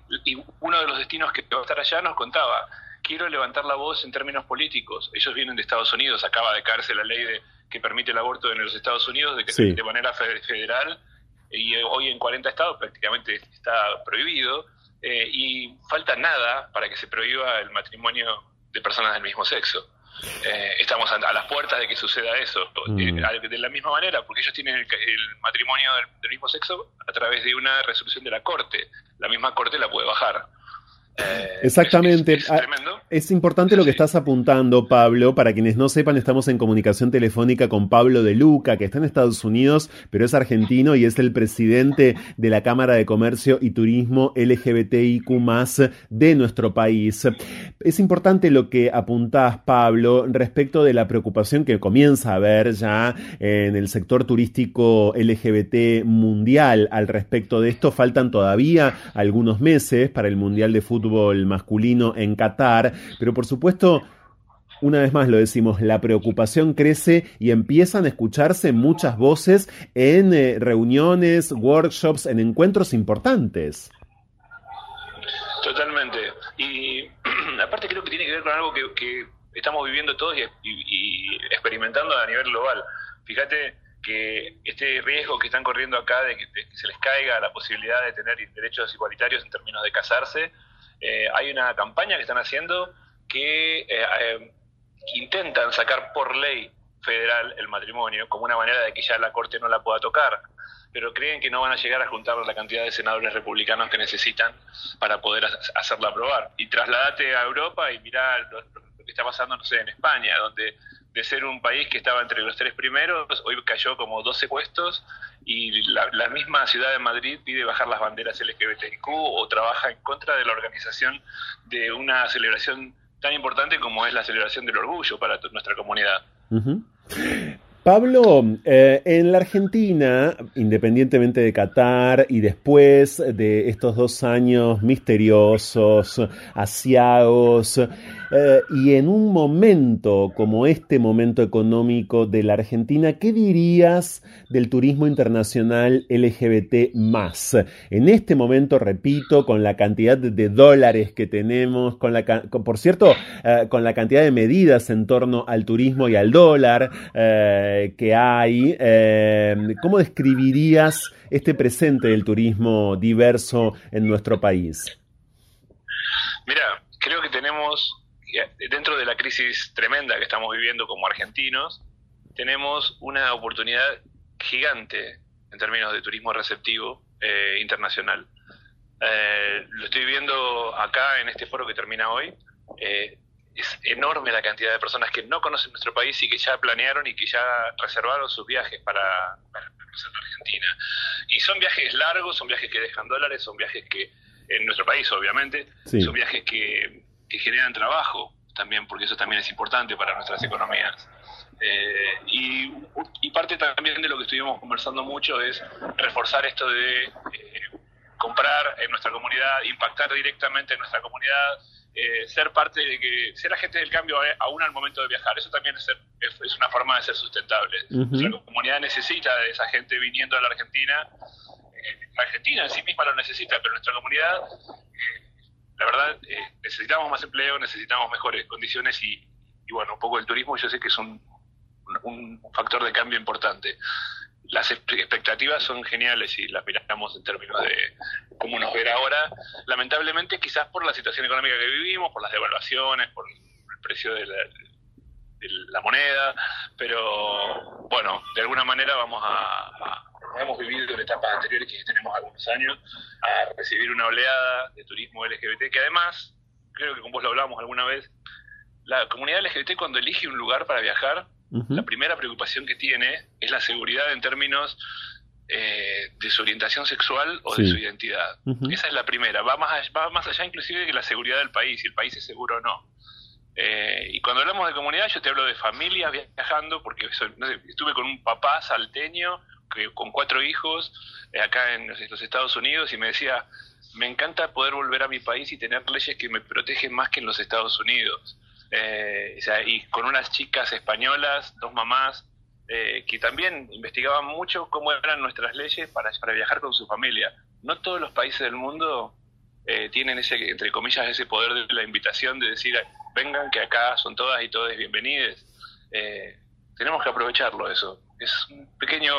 uno de los destinos que va a estar allá nos contaba, quiero levantar la voz en términos políticos. Ellos vienen de Estados Unidos, acaba de caerse la ley de, que permite el aborto en los Estados Unidos de, de manera federal y hoy en 40 estados prácticamente está prohibido eh, y falta nada para que se prohíba el matrimonio de personas del mismo sexo. Eh, estamos a, las puertas de que suceda eso. Mm. Eh, de, la misma manera, porque ellos tienen el, matrimonio del, mismo sexo a través de una resolución de la Corte. La misma Corte la puede bajar. Eh, Exactamente. Ah, es, importante lo que estás apuntando, Pablo. Para quienes no sepan, estamos en comunicación telefónica con Pablo de Luca, que está en Estados Unidos, pero es argentino y es el presidente de la Cámara de Comercio y Turismo LGBTIQ de nuestro país. Es importante lo que apuntás, Pablo, respecto de la preocupación que comienza a haber ya en el sector turístico LGBT mundial al respecto de esto. Faltan todavía algunos meses para el Mundial de Fútbol masculino en Qatar, pero por supuesto, una vez más lo decimos, la preocupación crece y empiezan a escucharse muchas voces en eh, reuniones, workshops, en encuentros importantes. Totalmente. Y (clears throat) aparte creo que tiene que ver con algo que, estamos viviendo todos y, experimentando a nivel global. Fíjate que este riesgo que están corriendo acá de que, se les caiga la posibilidad de tener derechos igualitarios en términos de casarse, eh, hay una campaña que están haciendo que eh, eh, intentan sacar por ley federal el matrimonio como una manera de que ya la Corte no la pueda tocar, pero creen que no van a llegar a juntar la cantidad de senadores republicanos que necesitan para poder hacerla aprobar. Y trasladate a Europa y mirá lo, lo que está pasando, no sé, en España, donde de ser un país que estaba entre los tres primeros, hoy cayó como 12 puestos y la, misma ciudad de Madrid pide bajar las banderas LGBTQ o trabaja en contra de la organización de una celebración tan importante como es la celebración del orgullo para nuestra comunidad. Pablo, eh, en la Argentina, independientemente de Qatar y después de estos dos años misteriosos, asiagos, eh, y en un momento como este momento económico de la Argentina, ¿qué dirías del turismo internacional LGBT más? En este momento, repito, con la cantidad de dólares que tenemos, con la, por cierto, eh, con la cantidad de medidas en torno al turismo y al dólar eh, que hay, ¿cómo describirías este presente del turismo diverso en nuestro país? Mira, creo que tenemos dentro de la crisis tremenda que estamos viviendo como argentinos, tenemos una oportunidad gigante en términos de turismo receptivo eh, internacional. Eh, lo estoy viendo acá en este foro que termina hoy. Eh, es enorme la cantidad de personas que no conocen nuestro país y que ya planearon y que ya reservaron sus viajes para, para, Argentina. Y son viajes largos, son viajes que dejan dólares, son viajes que, en nuestro país obviamente, son viajes que que generan trabajo también, porque eso también es importante para nuestras economías. Eh, y, parte también de lo que estuvimos conversando mucho es reforzar esto de eh, comprar en nuestra comunidad, impactar directamente en nuestra comunidad, eh, ser parte de que ser agente del cambio aún al momento de viajar. Eso también es, es, una forma de ser sustentable. Nuestra comunidad necesita de esa gente viniendo a la Argentina. la Argentina en sí misma lo necesita, pero nuestra comunidad la verdad, eh, necesitamos más empleo, necesitamos mejores condiciones y, bueno, un poco el turismo yo sé que es un, un, factor de cambio importante. Las expectativas son geniales y las miramos en términos de cómo nos ver ahora. Lamentablemente, quizás por la situación económica que vivimos, por las devaluaciones, por el precio de la, la moneda, pero bueno, de alguna manera vamos a, hemos vivido en etapas anteriores que tenemos algunos años, a recibir una oleada de turismo LGBT, que además, creo que con vos lo hablamos alguna vez, la comunidad LGBT cuando elige un lugar para viajar, la primera preocupación que tiene es la seguridad en términos eh, de su orientación sexual o de su identidad. Esa es la primera, va más, va más allá inclusive de que la seguridad del país, si el país es seguro o no. Eh, y cuando hablamos de comunidad, yo te hablo de familias viajando, porque estuve con un papá salteño que, con cuatro hijos eh, acá en los Estados Unidos y me decía, me encanta poder volver a mi país y tener leyes que me protegen más que en los Estados Unidos. eh, y con unas chicas españolas, dos mamás, eh, que también investigaban mucho cómo eran nuestras leyes para viajar con su familia. No todos los países del mundo eh, tienen ese, entre comillas, ese poder de la invitación de decir, vengan que acá son todas y todos bienvenidos. tenemos que aprovecharlo eso. Es un pequeño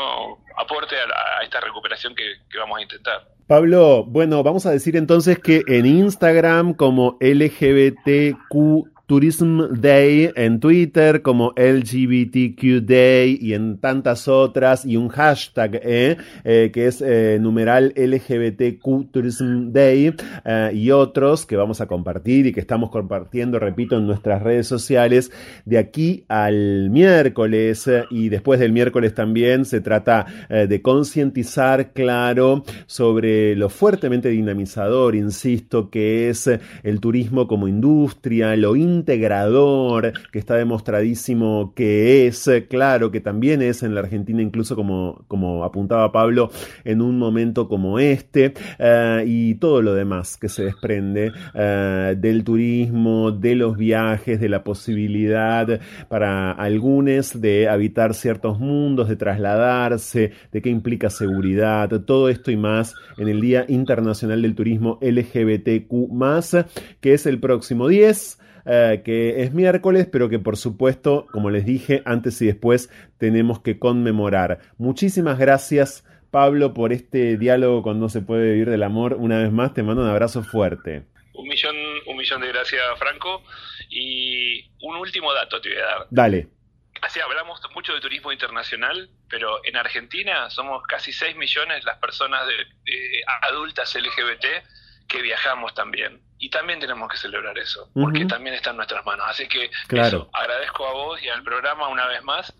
aporte a, esta recuperación que, que vamos a intentar. Pablo, bueno, vamos a decir entonces que en Instagram como LGBTQ Tourism Day en Twitter como LGBTQ Day y en tantas otras y un hashtag eh, eh, que es eh, numeral LGBTQ Tourism Day y otros que vamos a compartir y que estamos compartiendo, repito, en nuestras redes sociales de aquí al miércoles. Y después del miércoles también se trata de concientizar, claro, sobre lo fuertemente dinamizador, insisto, que es el turismo como industria, lo integrador, que está demostradísimo que es, claro, que también es en la Argentina, incluso como, como apuntaba Pablo, en un momento como este, eh, y todo lo demás que se desprende eh, del turismo, de los viajes, de la posibilidad para algunos de habitar ciertos mundos, de trasladarse, de qué implica seguridad, todo esto y más en el Día Internacional del Turismo LGBTQ, que es el próximo 10 eh, que es miércoles, pero que por supuesto, como les dije, antes y después tenemos que conmemorar. Muchísimas gracias. Pablo, por este diálogo con No se puede vivir del amor. Una vez más, te mando un abrazo fuerte. Un millón, un millón de gracias, Franco. Y un último dato te voy a dar. Dale. Así hablamos mucho de turismo internacional, pero en Argentina somos casi 6 millones las personas de adultas LGBT que viajamos también. Y también tenemos que celebrar eso, porque también está en nuestras manos. Así que claro. agradezco a vos y al programa una vez más.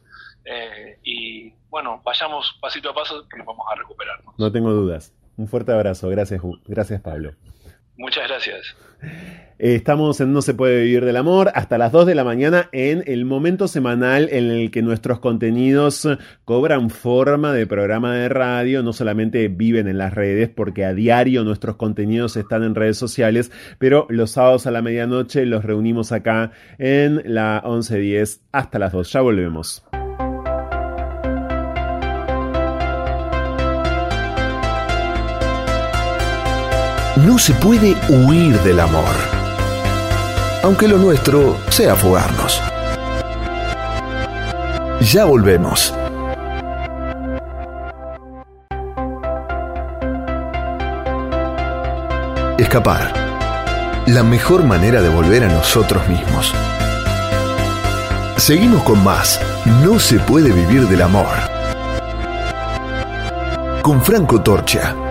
Eh, y bueno, vayamos pasito a paso que vamos a recuperarnos. No tengo dudas. Un fuerte abrazo. Gracias, gracias Pablo. Muchas gracias. Eh, estamos en No se puede vivir del amor hasta las 2 de la mañana en el momento semanal en el que nuestros contenidos cobran forma de programa de radio, no solamente viven en las redes porque a diario nuestros contenidos están en redes sociales, pero los sábados a la medianoche los reunimos acá en la 11.10 hasta las 2. Ya volvemos. No se puede huir del amor, aunque lo nuestro sea fugarnos. Ya volvemos. Escapar. La mejor manera de volver a nosotros mismos. Seguimos con más. No se puede vivir del amor. Con Franco Torcha.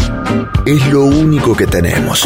es lo único que tenemos.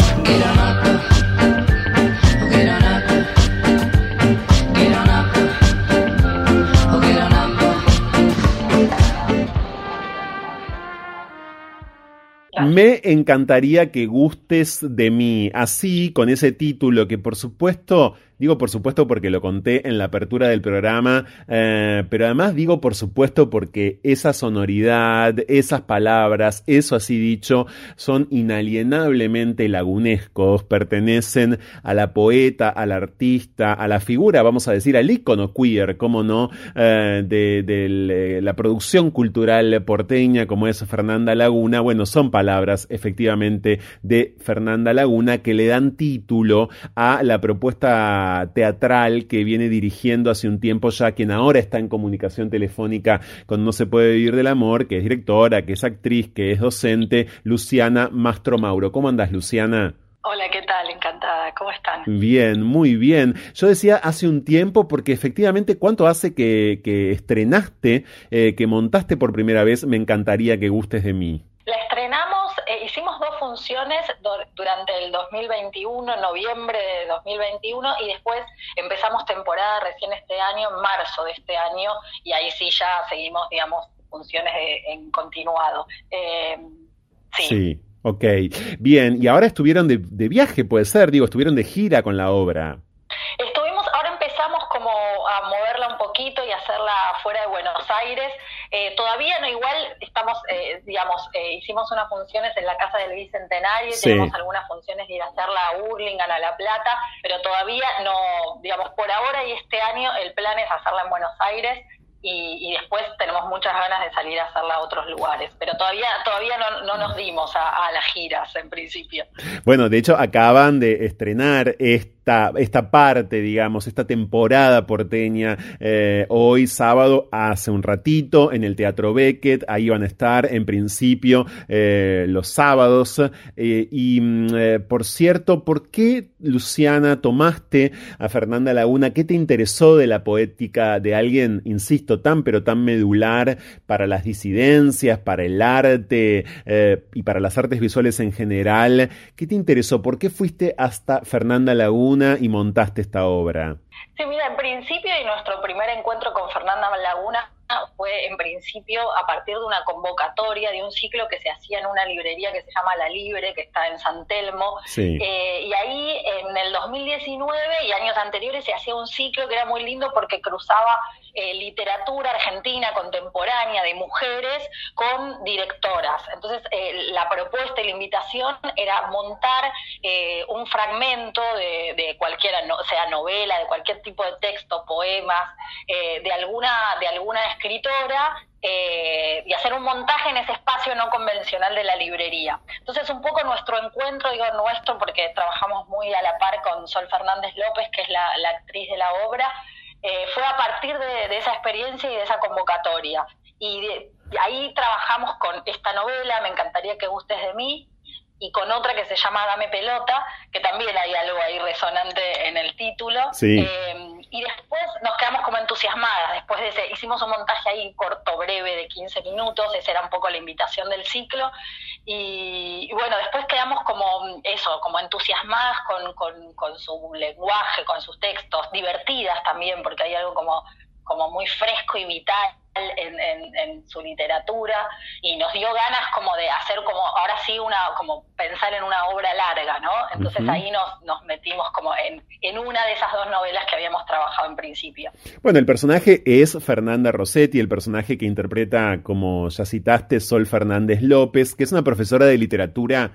Me encantaría que gustes de mí, así, con ese título que por supuesto Digo por supuesto porque lo conté en la apertura del programa, eh, pero además digo por supuesto porque esa sonoridad, esas palabras, eso así dicho, son inalienablemente lagunescos, pertenecen a la poeta, al artista, a la figura, vamos a decir, al ícono queer, como no, eh, de, de, la producción cultural porteña como es Fernanda Laguna. Bueno, son palabras efectivamente de Fernanda Laguna que le dan título a la propuesta teatral que viene dirigiendo hace un tiempo ya, quien ahora está en comunicación telefónica con No se puede vivir del amor, que es directora, que es actriz, que es docente, Luciana Mastro Mauro. ¿Cómo andas, Luciana? Hola, ¿qué tal? Encantada. ¿Cómo están? Bien, muy bien. Yo decía hace un tiempo, porque efectivamente, ¿cuánto hace que, estrenaste, eh, que montaste por primera vez Me encantaría que gustes de mí? La estrenamos, eh, hicimos dos funciones durante el 2021, noviembre de 2021, y después empezamos temporada recién este año, en marzo de este año, y ahí sí ya seguimos, digamos, funciones en continuado. Eh, sí. sí. Ok, bien, y ahora estuvieron de, de viaje, puede ser, digo, estuvieron de gira con la obra. Estuvimos, ahora empezamos como a moverla un poquito y hacerla fuera de Buenos Aires. Eh, todavía no igual, estamos, eh, digamos, eh, hicimos unas funciones en la Casa del Bicentenario, tenemos algunas funciones de ir a hacerla a Urlingan, a La Plata, pero todavía no, digamos, por ahora y este año el plan es hacerla en Buenos Aires y, después tenemos muchas ganas de salir a hacerla a otros lugares, pero todavía todavía no, nos dimos a, a, las giras en principio. Bueno, de hecho acaban de estrenar este esta, parte, digamos, esta temporada porteña, eh, hoy sábado, hace un ratito, en el Teatro Beckett, ahí van a estar en principio eh, los sábados. Eh, y mm, por cierto, ¿por qué, Luciana, tomaste a Fernanda Laguna? ¿Qué te interesó de la poética de alguien, insisto, tan pero tan medular para las disidencias, para el arte y para las artes visuales en general? ¿Qué te interesó? ¿Por qué fuiste hasta Fernanda Laguna? Y montaste esta obra? Sí, mira, en principio y nuestro primer encuentro con Fernanda Laguna fue en principio a partir de una convocatoria de un ciclo que se hacía en una librería que se llama La Libre, que está en San Telmo. Eh, y ahí en el 2019 y años anteriores se hacía un ciclo que era muy lindo porque cruzaba eh, literatura argentina contemporánea de mujeres con directoras. Entonces eh, la propuesta y la invitación era montar un fragmento de, de cualquiera, sea novela, de cualquier tipo de texto, poemas, de alguna de alguna escritora eh, y hacer un montaje en ese espacio no convencional de la librería. Entonces, un poco nuestro encuentro, digo nuestro, porque trabajamos muy a la par con Sol Fernández López, que es la, actriz de la obra, eh, fue a partir de, esa experiencia y de esa convocatoria. Y, ahí trabajamos con esta novela, Me encantaría que gustes de mí, y con otra que se llama Dame Pelota, que también hay algo ahí resonante en el título. Sí. Eh, y después nos quedamos como entusiasmadas, después de ese, hicimos un montaje ahí corto, breve, de 15 minutos, esa era un poco la invitación del ciclo, y, bueno, después quedamos como eso, como entusiasmadas con, con, con su lenguaje, con sus textos, divertidas también, porque hay algo como, como muy fresco y vital en, su literatura y nos dio ganas como de hacer como ahora sí una como pensar en una obra larga no entonces ahí nos, nos metimos como en, en una de esas dos novelas que habíamos trabajado en principio. Bueno el personaje es Fernanda Rossetti el personaje que interpreta como ya citaste Sol Fernández López que es una profesora de literatura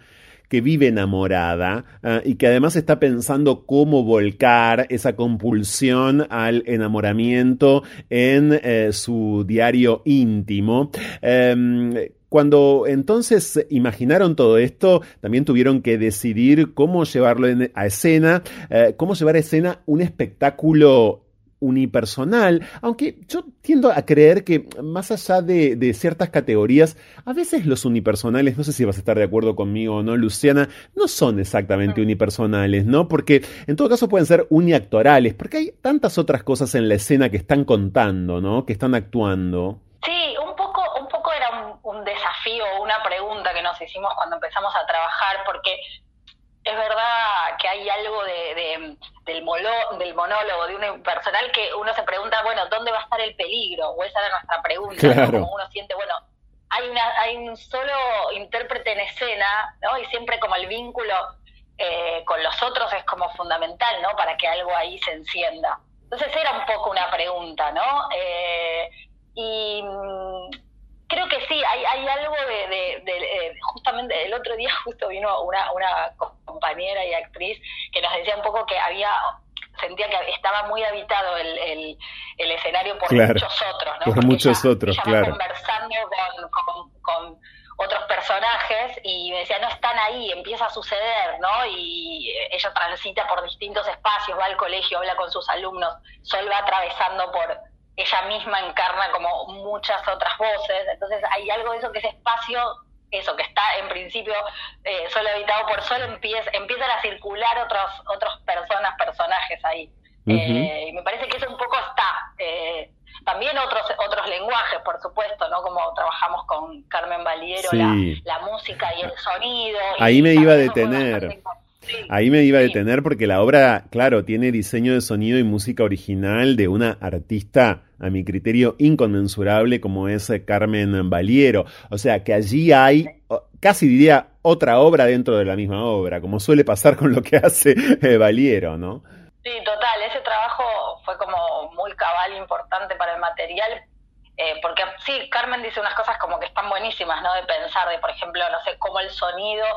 que vive enamorada ah, y que además está pensando cómo volcar esa compulsión al enamoramiento en eh, su diario íntimo. Em, cuando entonces imaginaron todo esto, también tuvieron que decidir cómo llevarlo a escena, eh, cómo llevar a escena un espectáculo unipersonal, aunque yo tiendo a creer que más allá de, ciertas categorías, a veces los unipersonales, no sé si vas a estar de acuerdo conmigo o no, Luciana, no son exactamente unipersonales, ¿no? Porque en todo caso pueden ser uniactorales, porque hay tantas otras cosas en la escena que están contando, ¿no? Que están actuando. Sí, un poco, un poco era un desafío, una pregunta que nos hicimos cuando empezamos a trabajar, porque es verdad que hay algo de, del, del monólogo de un personal que uno se pregunta, bueno, ¿dónde va a estar el peligro? O esa era nuestra pregunta, como uno siente, bueno, hay, una, hay un solo intérprete en escena, ¿no? Y siempre como el vínculo eh, con los otros es como fundamental, ¿no? Para que algo ahí se encienda. Entonces era un poco una pregunta, ¿no? Eh, y creo que sí, hay, hay algo de, eh, justamente el otro día justo vino una, una compañera y actriz que nos decía un poco que había sentía que estaba muy habitado el, el, escenario por muchos otros, ¿no? Por muchos otros, claro. conversando con, con, otros personajes y me decía, no están ahí, empieza a suceder, ¿no? Y ella transita por distintos espacios, va al colegio, habla con sus alumnos, Sol va atravesando por ella misma encarna como muchas otras voces, entonces hay algo de eso que ese espacio, eso que está en principio eh, solo habitado por Sol, empieza, empiezan a circular otros, otras personas, personajes ahí. Eh, y me parece que eso un poco está. Eh, también otros otros lenguajes, por supuesto, ¿no? Como trabajamos con Carmen Valiero, la, música música y el sonido. Ahí me iba a detener. Ahí me iba a detener porque la obra, claro, tiene diseño de sonido y música original de una artista, a mi criterio, inconmensurable como es eh, Carmen Valiero. O sea que allí hay, casi diría, otra obra dentro de la misma obra, como suele pasar con lo que (laughs) hace eh, Valiero, ¿no? Sí, total. Ese trabajo fue como muy cabal, importante para el material, eh, porque sí, Carmen dice unas cosas como que están buenísimas, ¿no? De pensar, de por ejemplo, no sé, cómo el sonido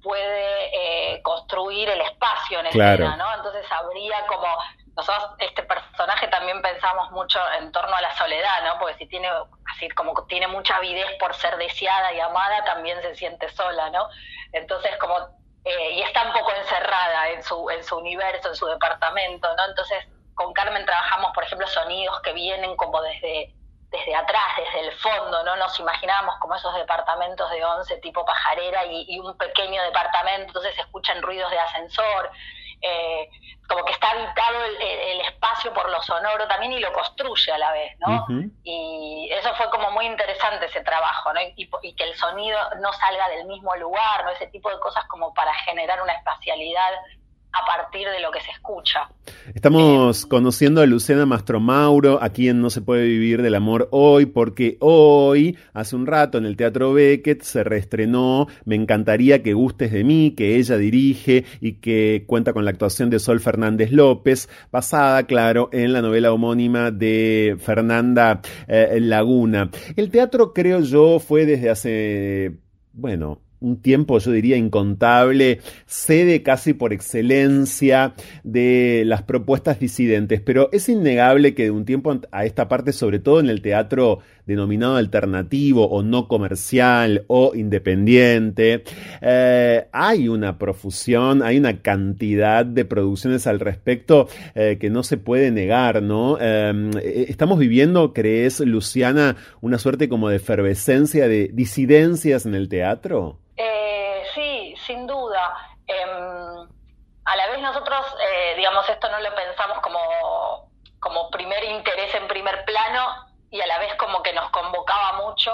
puede eh, construir el espacio en escena, ¿no? Entonces habría como, nosotros, este personaje también pensamos mucho en torno a la soledad, ¿no? Porque si tiene, así como tiene mucha avidez por ser deseada y amada, también se siente sola, ¿no? Entonces como, eh, y está un poco encerrada en su, en su universo, en su departamento, ¿no? Entonces con Carmen trabajamos, por ejemplo, sonidos que vienen como desde desde atrás, desde el fondo, ¿no? Nos imaginábamos como esos departamentos de once tipo pajarera y, un pequeño departamento, entonces se escuchan ruidos de ascensor, eh, como que está habitado el, espacio por lo sonoro también y lo construye a la vez, ¿no? Y eso fue como muy interesante ese trabajo, ¿no? Y, y, que el sonido no salga del mismo lugar, ¿no? Ese tipo de cosas como para generar una espacialidad a partir de lo que se escucha. Estamos conociendo a Luciana Mastromauro, a quien no se puede vivir del amor hoy, porque hoy, hace un rato, en el Teatro Beckett se reestrenó Me encantaría que gustes de mí, que ella dirige y que cuenta con la actuación de Sol Fernández López, basada, claro, en la novela homónima de Fernanda eh, Laguna. El teatro, creo yo, fue desde hace, bueno, un tiempo, yo diría, incontable, sede casi por excelencia de las propuestas disidentes, pero es innegable que de un tiempo a esta parte, sobre todo en el teatro denominado alternativo o no comercial o independiente, eh, hay una profusión, hay una cantidad de producciones al respecto eh, que no se puede negar, ¿no? Em, eh, estamos viviendo, ¿crees, Luciana, una suerte como de efervescencia de disidencias en el teatro? Sí, sin duda. Em, a la vez nosotros, digamos, esto no lo pensamos como, como primer interés en primer plano y a la vez como que nos convocaba mucho,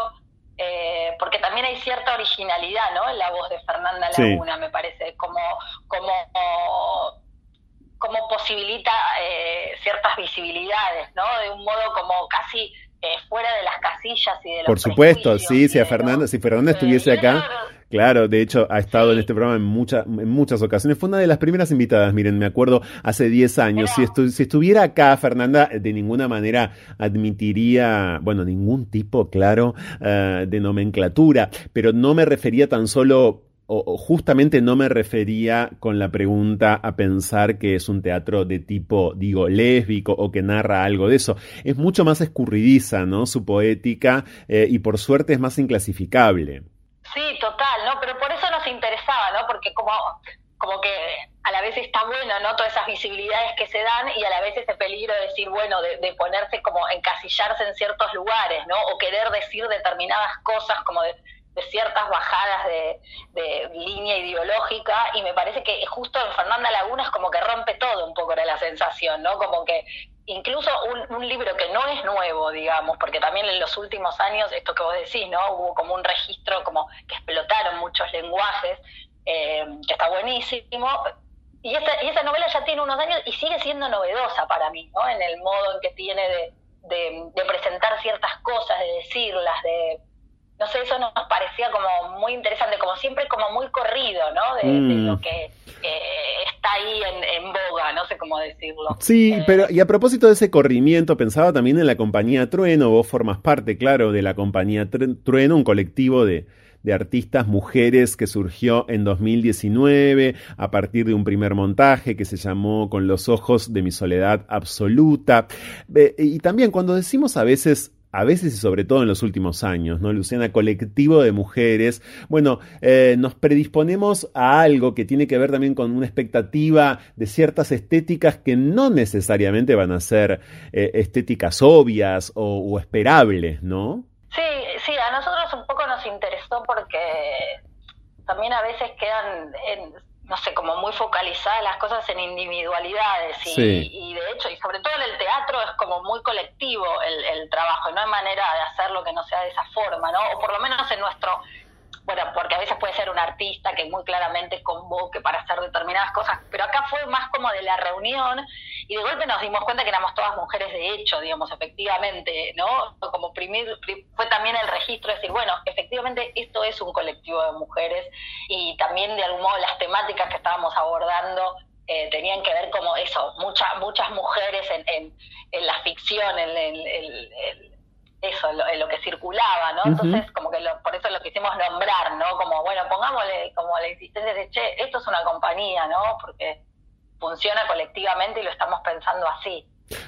eh, porque también hay cierta originalidad, ¿no? En la voz de Fernanda Laguna, me parece, como, como, como posibilita ciertas visibilidades, ¿no? De un modo como casi fuera de las casillas y de los Por supuesto, sí, si a Fernanda, si Fernanda estuviese acá Claro, de hecho ha estado en este programa en, muchas en muchas ocasiones. Fue una de las primeras invitadas, miren, me acuerdo hace 10 años. Si, si estuviera acá, Fernanda, de ninguna manera admitiría, bueno, ningún tipo, claro, eh, de nomenclatura, pero no me refería tan solo o, justamente no me refería con la pregunta a pensar que es un teatro de tipo, digo, lésbico o que narra algo de eso. Es mucho más escurridiza, ¿no? Su poética eh, y por suerte es más inclasificable. Sí, total, ¿no? Pero por eso nos interesaba, ¿no? Porque como, como que a la vez está bueno, ¿no? Todas esas visibilidades que se dan y a la vez ese peligro de decir, bueno, de, ponerse como encasillarse en ciertos lugares, ¿no? O querer decir determinadas cosas como de, ciertas bajadas de, de, línea ideológica y me parece que justo en Fernanda Laguna es como que rompe todo un poco era la sensación, ¿no? Como que incluso un, libro que no es nuevo, digamos, porque también en los últimos años, esto que vos decís, ¿no? Hubo como un registro, como que explotaron muchos lenguajes, eh, que está buenísimo. Y esa, y esa novela ya tiene unos años y sigue siendo novedosa para mí, ¿no? En el modo en que tiene de, de presentar ciertas cosas, de decirlas, de, no sé, eso nos parecía como muy interesante, como siempre como muy corrido, ¿no? De, mm. lo que eh, está ahí en, boga, no sé cómo decirlo. Sí, eh, pero y a propósito de ese corrimiento, pensaba también en la compañía Trueno, vos formas parte, claro, de la compañía Trueno, un colectivo de, de artistas mujeres que surgió en 2019 a partir de un primer montaje que se llamó Con los ojos de mi soledad absoluta. y también cuando decimos a veces a veces y sobre todo en los últimos años, ¿no, Luciana? Colectivo de mujeres. Bueno, eh, nos predisponemos a algo que tiene que ver también con una expectativa de ciertas estéticas que no necesariamente van a ser eh, estéticas obvias o, esperables, ¿no? Sí, sí, a nosotros un poco nos interesó porque también a veces quedan en, no sé, como muy focalizadas las cosas en individualidades y, de hecho, y sobre todo en el teatro es como muy colectivo el, el trabajo, no hay manera de hacerlo que no sea de esa forma, ¿no? O por lo menos en nuestro, bueno, porque a veces puede ser un artista que muy claramente convoque para hacer determinadas cosas, pero acá fue más como de la reunión y de golpe nos dimos cuenta que éramos todas mujeres de hecho, digamos, efectivamente, ¿no? Como primer, fue también el registro de decir, bueno, efectivamente esto es un colectivo de mujeres y también de algún modo las temáticas que estábamos abordando eh, tenían que ver como eso, muchas muchas mujeres en, en, la ficción, en el eso, lo, lo, que circulaba, ¿no? Entonces, como que por eso lo quisimos nombrar, ¿no? Como, bueno, pongámosle como la insistencia de, che, esto es una compañía, ¿no? Porque funciona colectivamente y lo estamos pensando así.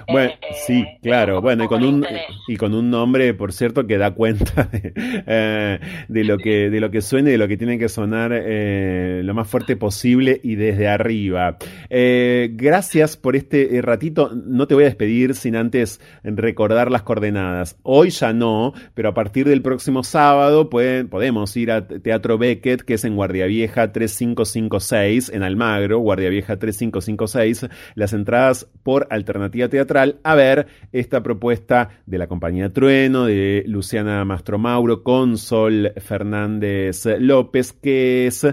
Bueno, eh, sí, claro. Bueno, y con, un, y con un nombre, por cierto, que da cuenta (laughs) de, eh, lo, que, de lo que suena y de lo que tiene que sonar eh, lo más fuerte posible y desde arriba. gracias por este ratito. No te voy a despedir sin antes recordar las coordenadas. Hoy ya no, pero a partir del próximo sábado pueden, podemos ir a Teatro Beckett, que es en Guardia Vieja 3556, en Almagro, Guardia Vieja 3556. Las entradas por alternativa teatral a ver esta propuesta de la compañía Trueno, de Luciana Mastromauro con Sol Fernández López, que es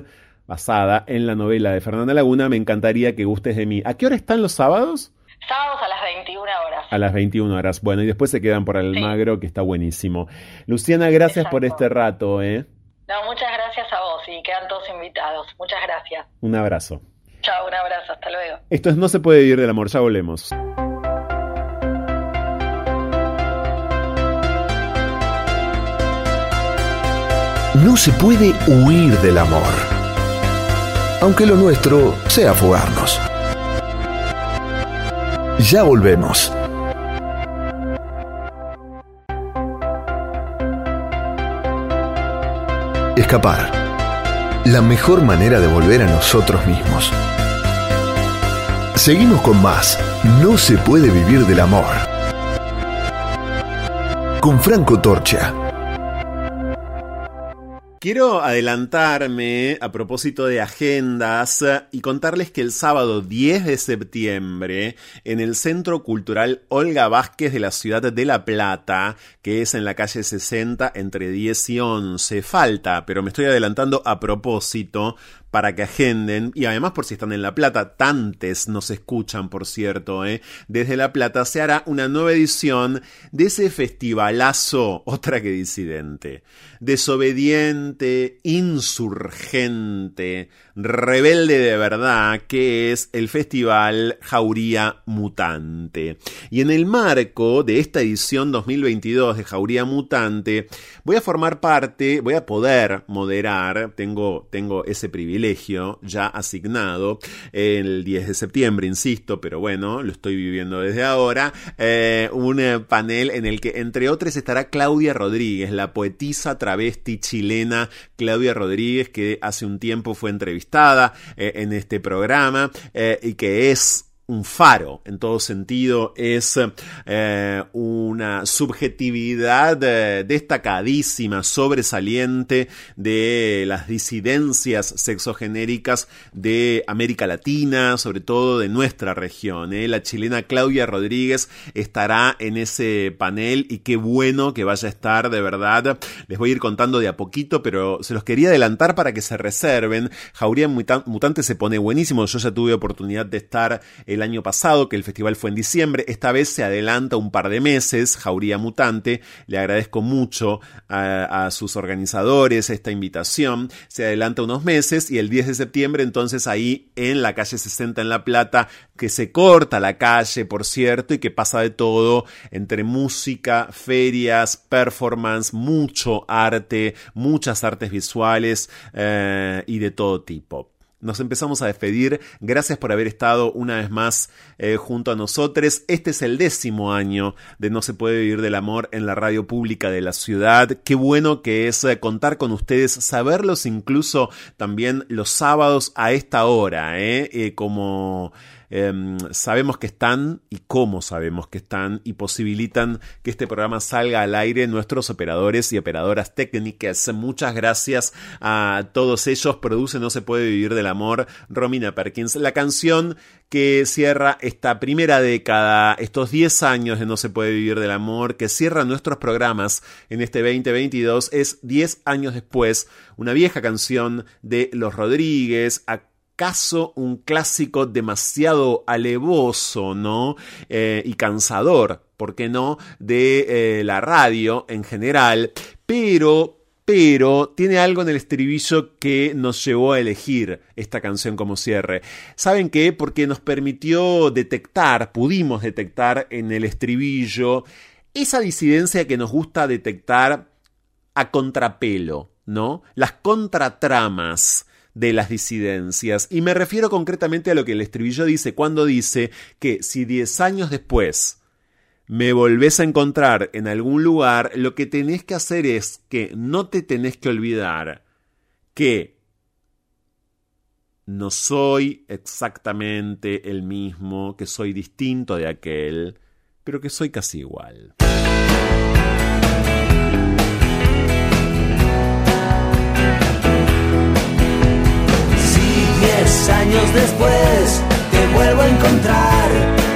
basada en la novela de Fernanda Laguna. Me encantaría que gustes de mí. ¿A qué hora están los sábados? Sábados a las 21 horas. A las 21 horas. Bueno, y después se quedan por Almagro, que está buenísimo. Luciana, gracias por este rato. ¿eh? No, muchas gracias a vos y quedan todos invitados. Muchas gracias. Un abrazo. Chao, un abrazo. Hasta luego. Esto es No se puede vivir del amor. Ya volvemos. No se puede huir del amor, aunque lo nuestro sea fugarnos. Ya volvemos. Escapar. La mejor manera de volver a nosotros mismos. Seguimos con más. No se puede vivir del amor. Con Franco Torcha. Quiero adelantarme a propósito de agendas y contarles que el sábado 10 de septiembre en el Centro Cultural Olga Vázquez de la ciudad de La Plata, que es en la calle 60 entre 10 y 11, falta, pero me estoy adelantando a propósito para que agenden y además por si están en La Plata, tantes nos escuchan por cierto, ¿eh? desde La Plata se hará una nueva edición de ese festivalazo, (laughs) otra que disidente, desobediente, insurgente, rebelde de verdad, que es el Festival Jauría Mutante. Y en el marco de esta edición 2022 de Jauría Mutante, voy a formar parte, voy a poder moderar, tengo, tengo ese privilegio ya asignado el 10 de septiembre, insisto, pero bueno, lo estoy viviendo desde ahora, eh, un panel en el que entre otros estará Claudia Rodríguez, la poetisa travesti chilena Claudia Rodríguez, que hace un tiempo fue entrevistada eh, en este programa eh, y que es un faro en todo sentido, es eh, una subjetividad eh, destacadísima, sobresaliente de las disidencias sexogenéricas de América Latina, sobre todo de nuestra región. ¿eh? La chilena Claudia Rodríguez estará en ese panel y qué bueno que vaya a estar, de verdad. Les voy a ir contando de a poquito, pero se los quería adelantar para que se reserven. Jauría Mutante se pone buenísimo, yo ya tuve oportunidad de estar el año pasado, que el festival fue en diciembre. Esta vez se adelanta un par de meses, Jauría Mutante. Le agradezco mucho a, sus organizadores esta invitación. Se adelanta unos meses y el 10 de septiembre, entonces ahí en la calle 60 en La Plata, que se corta la calle, por cierto, y que pasa de todo entre música, ferias, performance, mucho arte, muchas artes visuales eh, y de todo tipo. Nos empezamos a despedir. Gracias por haber estado una vez más eh, junto a nosotros. Este es el décimo año de No se puede vivir del amor en la radio pública de la ciudad. Qué bueno que es eh, contar con ustedes, saberlos incluso también los sábados a esta hora, ¿eh? como em, sabemos que están y cómo sabemos que están y posibilitan que este programa salga al aire nuestros operadores y operadoras técnicas. Muchas gracias a todos ellos. Produce No se puede vivir del amor, Romina Perkins. La canción que cierra esta primera década, estos 10 años de No se puede vivir del amor, que cierra nuestros programas en este 2022, es 10 años después, una vieja canción de Los Rodríguez, acaso un clásico demasiado alevoso, ¿no? Eh, y cansador, ¿por qué no? De eh, la radio en general, pero pero tiene algo en el estribillo que nos llevó a elegir esta canción como cierre. ¿Saben qué? Porque nos permitió detectar, pudimos detectar en el estribillo esa disidencia que nos gusta detectar a contrapelo, ¿no? Las contratramas de las disidencias. Y me refiero concretamente a lo que el estribillo dice cuando dice que si 10 años después me volvés a encontrar en algún lugar, lo que tenés que hacer es que no te tenés que olvidar que no soy exactamente el mismo, que soy distinto de aquel, pero que soy casi igual. Diez años después te vuelvo a encontrar